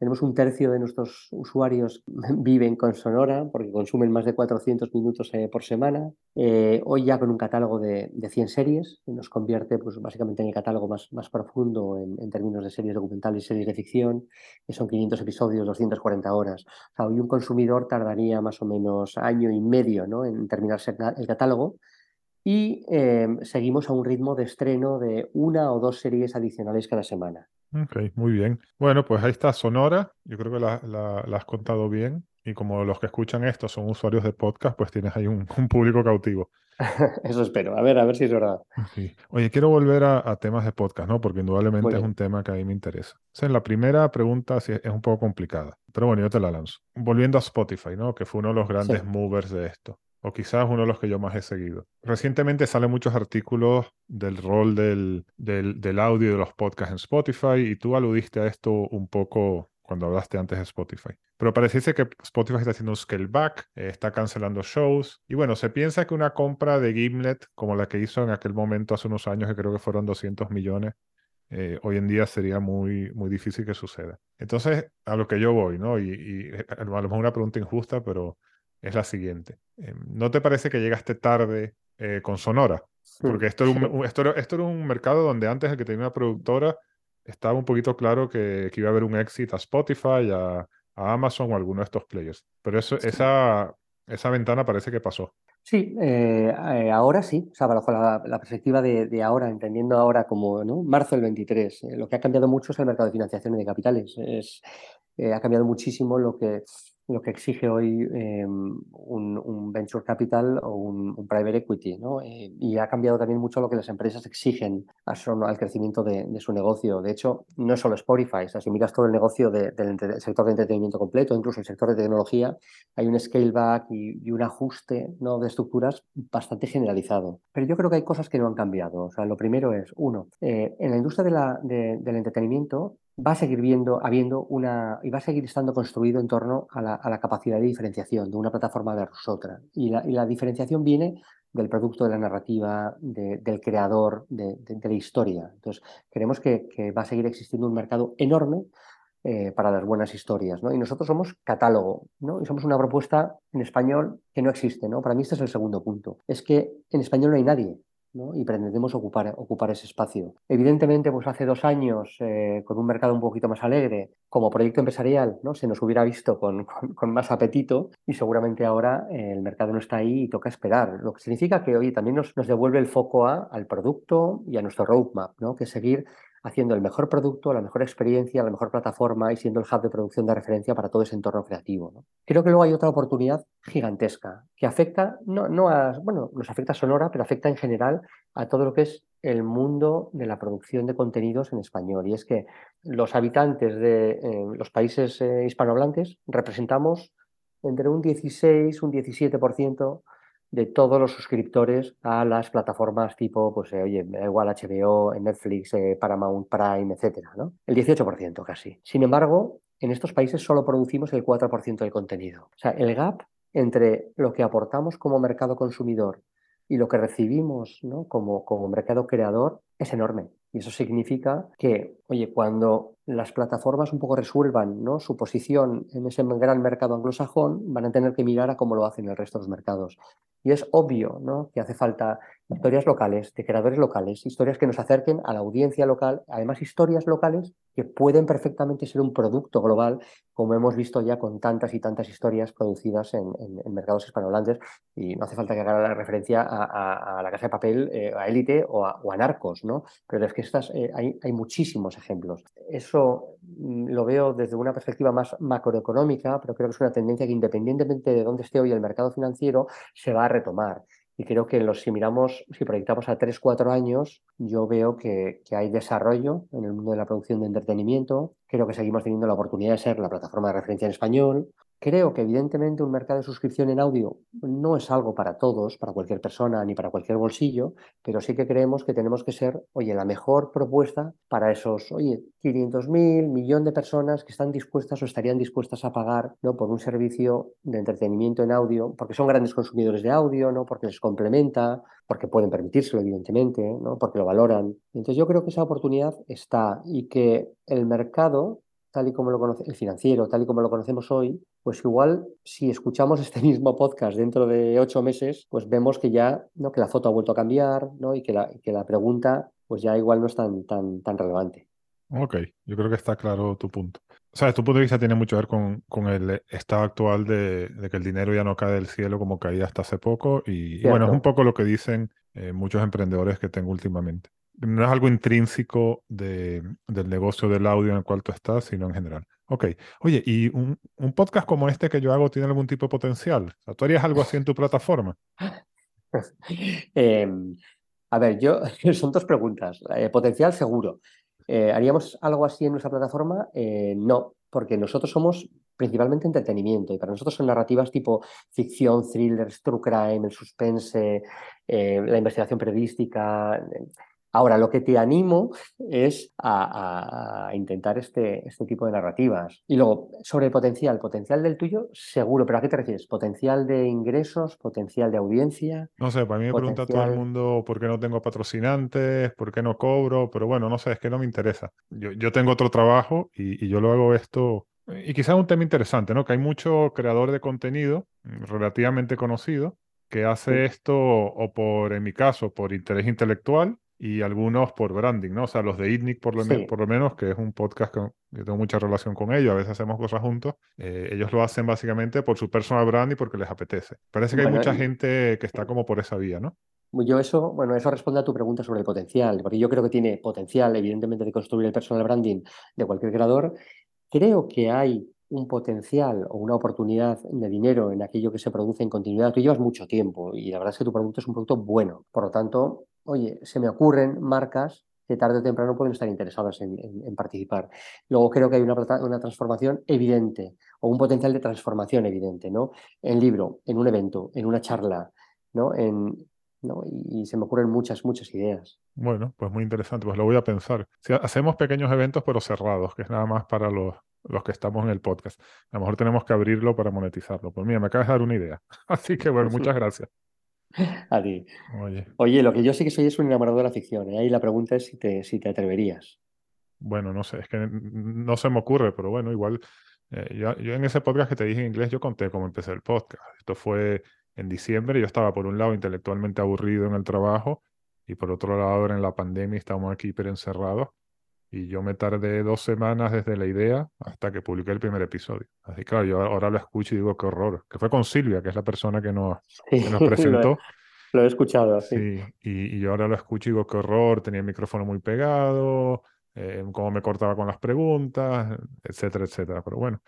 Speaker 1: Tenemos un tercio de nuestros usuarios [LAUGHS] viven con Sonora porque consumen más de 400 minutos eh, por semana. Eh, hoy ya con un catálogo de, 100 series, que nos convierte pues, básicamente en el catálogo más, profundo en, términos de series documentales y series de ficción, que son 500 episodios, 240 horas. hoy un consumidor tardaría más o menos año y medio ¿no? en terminarse el catálogo y eh, seguimos a un ritmo de estreno de una o dos series adicionales cada semana.
Speaker 2: Ok, muy bien. Bueno, pues ahí está Sonora. Yo creo que la, has contado bien. Y como los que escuchan esto son usuarios de podcast, pues tienes ahí un, público cautivo. [LAUGHS]
Speaker 1: Eso espero. A ver, a ver si es verdad.
Speaker 2: Oye, quiero volver a, temas de podcast, ¿no? Porque indudablemente es un tema que a mí me interesa. O sea, la primera pregunta sí es un poco complicada, pero bueno, yo te la lanzo. Volviendo a Spotify, ¿no? Que fue uno de los grandes movers de esto o quizás uno de los que yo más he seguido. Recientemente salen muchos artículos del rol del, del, audio de los podcasts en Spotify y tú aludiste a esto un poco cuando hablaste antes de Spotify. Pero pareciese que Spotify está haciendo un scale back, eh, está cancelando shows. Y bueno, se piensa que una compra de Gimlet, como la que hizo en aquel momento hace unos años, que creo que fueron 200 millones, eh, hoy en día sería muy, muy difícil que suceda. Entonces, a lo que yo voy, ¿no? Y, y eh, a lo mejor una pregunta injusta, pero es la siguiente. Em, ¿No te parece que llegaste tarde eh, con Sonora? Porque esto era, un, esto, esto era un mercado donde antes el que tenía una productora estaba un poquito claro que, que iba a haber un éxito a Spotify, a, a, Amazon o a alguno de estos players. Pero eso, esa, esa ventana parece que pasó.
Speaker 1: Sí, eh, eh, ahora sí, o sea, bajo la, la perspectiva de, de, ahora, entendiendo ahora como ¿no? marzo del 23, eh, lo que ha cambiado mucho es el mercado de financiación y de capitales. Es, ha cambiado muchísimo lo que lo que exige hoy eh, un, venture capital o un, private equity, ¿no? Eh, y ha cambiado también mucho lo que las empresas exigen al crecimiento de, su negocio. De hecho, no es solo Spotify, si miras todo el negocio de, del sector de entretenimiento completo, incluso el sector de tecnología, hay un scale back y, un ajuste ¿no? de estructuras bastante generalizado. Pero yo creo que hay cosas que no han cambiado. O sea, lo primero es, uno, eh, en la industria del entretenimiento va a seguir viendo, habiendo una, y va a seguir estando construido en torno a la, capacidad de diferenciación de una plataforma versus otra. Y la, diferenciación viene del producto de la narrativa, de, del creador, de, la historia. Entonces, creemos que, que, va a seguir existiendo un mercado enorme eh, para las buenas historias. ¿no? Y nosotros somos catálogo, ¿no? y somos una propuesta en español que no existe. ¿no? Para mí este es el segundo punto. Es que en español no hay nadie y pretendemos ocupar, ocupar ese espacio. Evidentemente, pues hace dos años, eh, con un mercado un poquito más alegre, como proyecto empresarial, ¿no? se nos hubiera visto [LAUGHS] con, con, más apetito y seguramente ahora eh, el mercado no está ahí y toca esperar. Lo que significa que, oye, también nos, nos devuelve el foco a, al producto y a nuestro roadmap, ¿no? que es seguir haciendo el mejor producto, la mejor experiencia, la mejor plataforma y siendo el hub de producción de referencia para todo ese entorno creativo. Creo que luego hay otra oportunidad gigantesca que afecta, no, no a, bueno, nos afecta a Sonora, pero afecta en general a todo lo que es el mundo de la producción de contenidos en español. Y es que los habitantes de eh, los países eh, hispanohablantes representamos entre un 16, un 17% de todos los suscriptores a las plataformas tipo, pues, eh, oye, igual HBO, Netflix, eh, Paramount Prime, etcétera, ¿no? El 18% casi. Sin embargo, en estos países solo producimos el 4% del contenido. O sea, el gap entre lo que aportamos como mercado consumidor y lo que recibimos ¿no? como, como mercado creador es enorme. Y eso significa que, oye, cuando las plataformas un poco resuelvan ¿no? su posición en ese gran mercado anglosajón, van a tener que mirar a cómo lo hacen el resto de los mercados. Y es obvio ¿no? que hace falta historias locales, de creadores locales, historias que nos acerquen a la audiencia local, además historias locales que pueden perfectamente ser un producto global, como hemos visto ya con tantas y tantas historias producidas en, en, en mercados hispanohablantes. Y no hace falta que haga la referencia a, a, a la Casa de Papel, eh, a Élite o, o a, Narcos, ¿no? Pero es que estas, eh, hay, hay muchísimos ejemplos. Eso mm, lo veo desde una perspectiva más macroeconómica, pero creo que es una tendencia que independientemente de dónde esté hoy el mercado financiero, se va a retomar. Y creo que los, si miramos, si proyectamos a 3, 4 años, yo veo que, que, hay desarrollo en el mundo de la producción de entretenimiento. Creo que seguimos teniendo la oportunidad de ser la plataforma de referencia en español. Creo que evidentemente un mercado de suscripción en audio no es algo para todos, para cualquier persona ni para cualquier bolsillo, pero sí que creemos que tenemos que ser, oye, la mejor propuesta para esos, oye, 500.000, millón de personas que están dispuestas o estarían dispuestas a pagar ¿no? por un servicio de entretenimiento en audio, porque son grandes consumidores de audio, ¿no? porque les complementa, porque pueden permitírselo, evidentemente, ¿no? porque lo valoran. Entonces yo creo que esa oportunidad está y que el mercado tal y como lo conoce, el financiero, tal y como lo conocemos hoy, pues igual si escuchamos [LAUGHS] este mismo podcast dentro de ocho meses, pues vemos que ya, ¿no? que la foto ha vuelto a cambiar, ¿no? Y que la, que la pregunta, pues ya igual no es tan, tan, tan relevante.
Speaker 2: Ok, yo creo que está claro tu punto. O sea, tu punto de vista tiene mucho que ver con, con el estado actual de, de, que el dinero ya no cae del cielo como caía hasta hace poco. Y, y bueno, es un poco lo que dicen eh, muchos emprendedores que tengo últimamente no es algo intrínseco de, del negocio del audio en el cual tú estás, sino en general. Ok. Oye, ¿y un, un, podcast como este que yo hago tiene algún tipo de potencial? ¿Tú harías algo así en tu plataforma? [LAUGHS]
Speaker 1: eh, a ver, yo, [LAUGHS] son dos preguntas. Eh, potencial seguro. Eh, ¿Haríamos algo así en nuestra plataforma? Eh, no, porque nosotros somos principalmente entretenimiento y para nosotros son narrativas tipo ficción, thrillers, true crime, el suspense, la investigación periodística Ahora, lo que te animo es a, a, intentar este, este, tipo de narrativas. Y luego, sobre el potencial, potencial del tuyo, seguro, pero ¿a qué te refieres? ¿Potencial de ingresos? ¿Potencial de audiencia?
Speaker 2: No sé, para mí me potencial... pregunta todo el mundo por qué no tengo patrocinantes, por qué no cobro, pero bueno, no sé, es que no me interesa. Yo, yo tengo otro trabajo y, y yo lo hago esto y quizás un tema interesante, ¿no? Que hay mucho creador de contenido relativamente conocido que hace esto o por, en mi caso, por interés intelectual y algunos por branding, ¿no? O sea, los de ITNIC por lo, por lo menos, que es un podcast que, tengo mucha relación con ellos, a veces hacemos cosas juntos, eh, ellos lo hacen básicamente por su personal brand y porque les apetece. Parece que hay mucha gente que está como por esa vía, ¿no?
Speaker 1: Yo eso, bueno, eso responde a tu pregunta sobre el potencial, porque yo creo que tiene potencial, evidentemente, de construir el personal branding de cualquier creador. Creo que hay un potencial o una oportunidad de dinero en aquello que se produce en continuidad. Tú llevas mucho tiempo y la verdad es que tu producto es un producto bueno. Por lo tanto, oye, se me ocurren marcas que tarde o temprano pueden estar interesadas en, participar. Luego creo que hay una, una, transformación evidente o un potencial de transformación evidente, ¿no? En libro, en un evento, en una charla, ¿no? En, ¿no? Y, se me ocurren muchas, muchas ideas.
Speaker 2: Bueno, pues muy interesante, pues lo voy a pensar. Si hacemos pequeños eventos pero cerrados, que es nada más para los, los que estamos en el podcast. A lo mejor tenemos que abrirlo para monetizarlo. Pues mira, me acabas de dar una idea. [LAUGHS] Así que bueno, muchas gracias. [LAUGHS]
Speaker 1: A ti. Oye. Oye, lo que yo sí que soy es un enamorado de la ficción. ¿eh? Ahí la pregunta es si te, si te atreverías.
Speaker 2: Bueno, no sé, es que no se me ocurre, pero bueno, igual. Eh, yo, yo, en ese podcast que te dije en inglés, yo conté cómo empecé el podcast. Esto fue en diciembre. Yo estaba por un lado intelectualmente aburrido en el trabajo y por otro lado ahora en la pandemia estamos aquí hiper encerrados y yo me tardé dos semanas desde la idea hasta que publiqué el primer episodio. Así que claro, yo ahora lo escucho y digo qué horror. Que fue con Silvia, que es la persona que nos, nos [LAUGHS] presentó.
Speaker 1: lo, he, escuchado,
Speaker 2: sí. sí y, y, yo ahora lo escucho y digo qué horror, tenía el micrófono muy pegado, eh, cómo me cortaba con las preguntas, etcétera, etcétera. Pero bueno,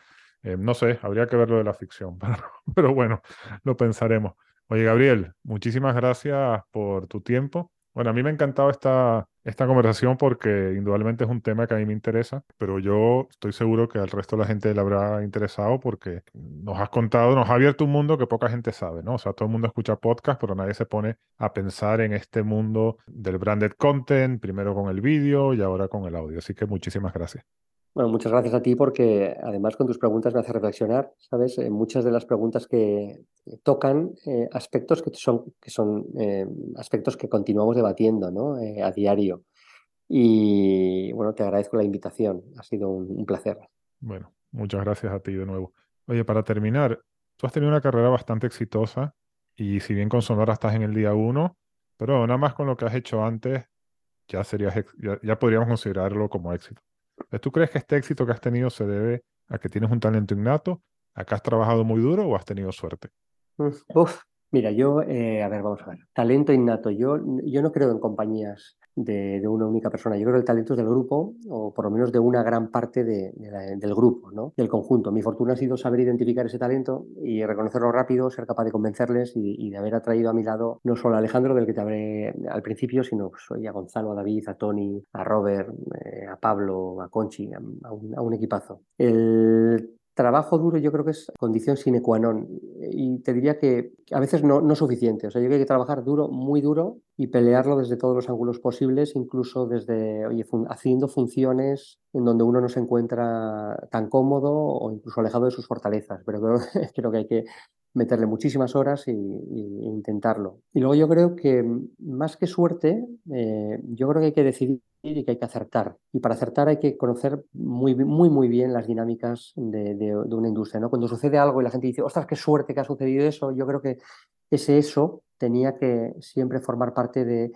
Speaker 2: eh, no sé, habría que ver lo de la ficción, [LAUGHS] pero, pero bueno, lo pensaremos. Oye, Gabriel, muchísimas gracias por tu tiempo. Bueno, a mí me ha encantado esta, esta conversación porque indudablemente es un tema que a mí me interesa, pero yo estoy seguro que al resto de la gente le habrá interesado porque nos has contado, nos ha abierto un mundo que poca gente sabe, ¿no? O sea, todo el mundo escucha podcast, pero nadie se pone a pensar en este mundo del branded content, primero con el vídeo y ahora con el audio. Así que muchísimas gracias.
Speaker 1: Bueno, muchas gracias a ti porque además con tus preguntas me hace reflexionar, ¿sabes? Eh, muchas de las preguntas que tocan eh, aspectos que son, que son eh, aspectos que continuamos debatiendo ¿no? a diario. Y bueno, te agradezco la invitación, ha sido un, placer.
Speaker 2: Bueno, muchas gracias a ti de nuevo. Oye, para terminar, tú has tenido una carrera bastante exitosa y si bien con Sonora estás en el día uno, pero nada más con lo que has hecho antes, ya, serías, ya podríamos considerarlo como éxito. ¿Tú crees que este éxito que has tenido se debe a que tienes un talento innato, a que has trabajado muy duro o has tenido suerte?
Speaker 1: Uf, mira, yo, eh, a ver, vamos a ver. Talento innato. Yo, yo no creo en compañías de, una única persona. Yo creo que el talento es del grupo, o por lo menos de una gran parte del grupo, ¿no? del conjunto. Mi fortuna ha sido saber identificar ese talento y reconocerlo rápido, ser capaz de convencerles y, de haber atraído a mi lado no solo a Alejandro, del que te hablé al principio, sino pues, a Gonzalo, a David, a Tony, a Robert, eh, a Pablo, a Conchi, a, un, a un equipazo. El trabajo duro yo creo que es condición sine qua non y te diría que a veces no, no suficiente. O sea, yo creo que hay que trabajar duro, muy duro y pelearlo desde todos los ángulos posibles, incluso desde oye, haciendo funciones en donde uno no se encuentra tan cómodo o incluso alejado de sus fortalezas. Pero creo, [LAUGHS] creo que hay que meterle muchísimas horas e intentarlo. Y luego yo creo que más que suerte, eh, yo creo que hay que decidir y que hay que acertar. Y para acertar hay que conocer muy, muy, muy bien las dinámicas de, de, una industria. ¿no? Cuando sucede algo y la gente dice, ostras, qué suerte que ha sucedido eso, yo creo que ese eso tenía que siempre formar parte de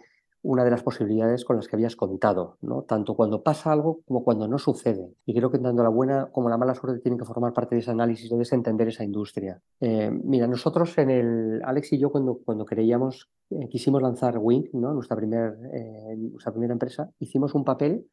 Speaker 1: una de las posibilidades con las que habías contado, ¿no? tanto cuando pasa algo como cuando no sucede. Y creo que tanto la buena como la mala suerte tienen que formar parte de ese análisis, de entender esa industria. Eh, mira, nosotros en el, Alex y yo cuando, cuando creíamos, eh, quisimos lanzar Wink, ¿no? nuestra, primer, eh, nuestra primera empresa, hicimos un papel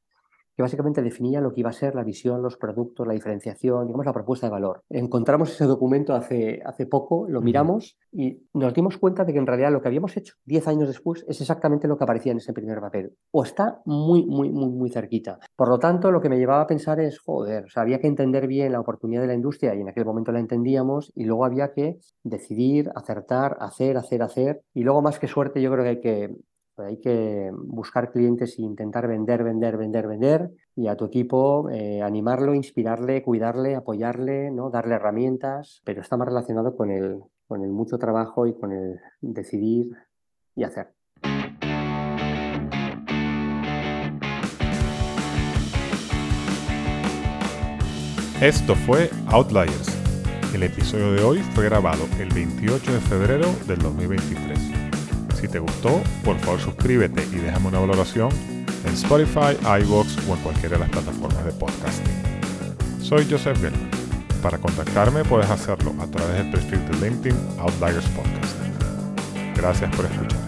Speaker 1: que básicamente definía lo que iba a ser la visión, los productos, la diferenciación, digamos, la propuesta de valor. Encontramos ese documento hace, hace poco, lo miramos y nos dimos cuenta de que en realidad lo que habíamos hecho 10 años después es exactamente lo que aparecía en ese primer papel. O está muy, muy, muy, muy cerquita. Por lo tanto, lo que me llevaba a pensar es, joder, o sea, había que entender bien la oportunidad de la industria y en aquel momento la entendíamos y luego había que decidir, acertar, hacer, hacer, hacer. Y luego, más que suerte, yo creo que hay que hay que buscar clientes e intentar vender, vender, vender, vender y a tu equipo eh, animarlo, inspirarle, cuidarle, apoyarle, darle herramientas, pero está más relacionado con el, con el mucho trabajo y con el decidir y hacer.
Speaker 2: Esto fue Outliers El episodio de hoy fue grabado el 28 de febrero del 2023. Si te gustó, por favor suscríbete y déjame una valoración en Spotify, iVoox o en cualquiera de las plataformas de podcasting. Soy Joseph Gelman. Para contactarme puedes hacerlo a través del perfil de LinkedIn Outliers Podcast. Gracias por escuchar.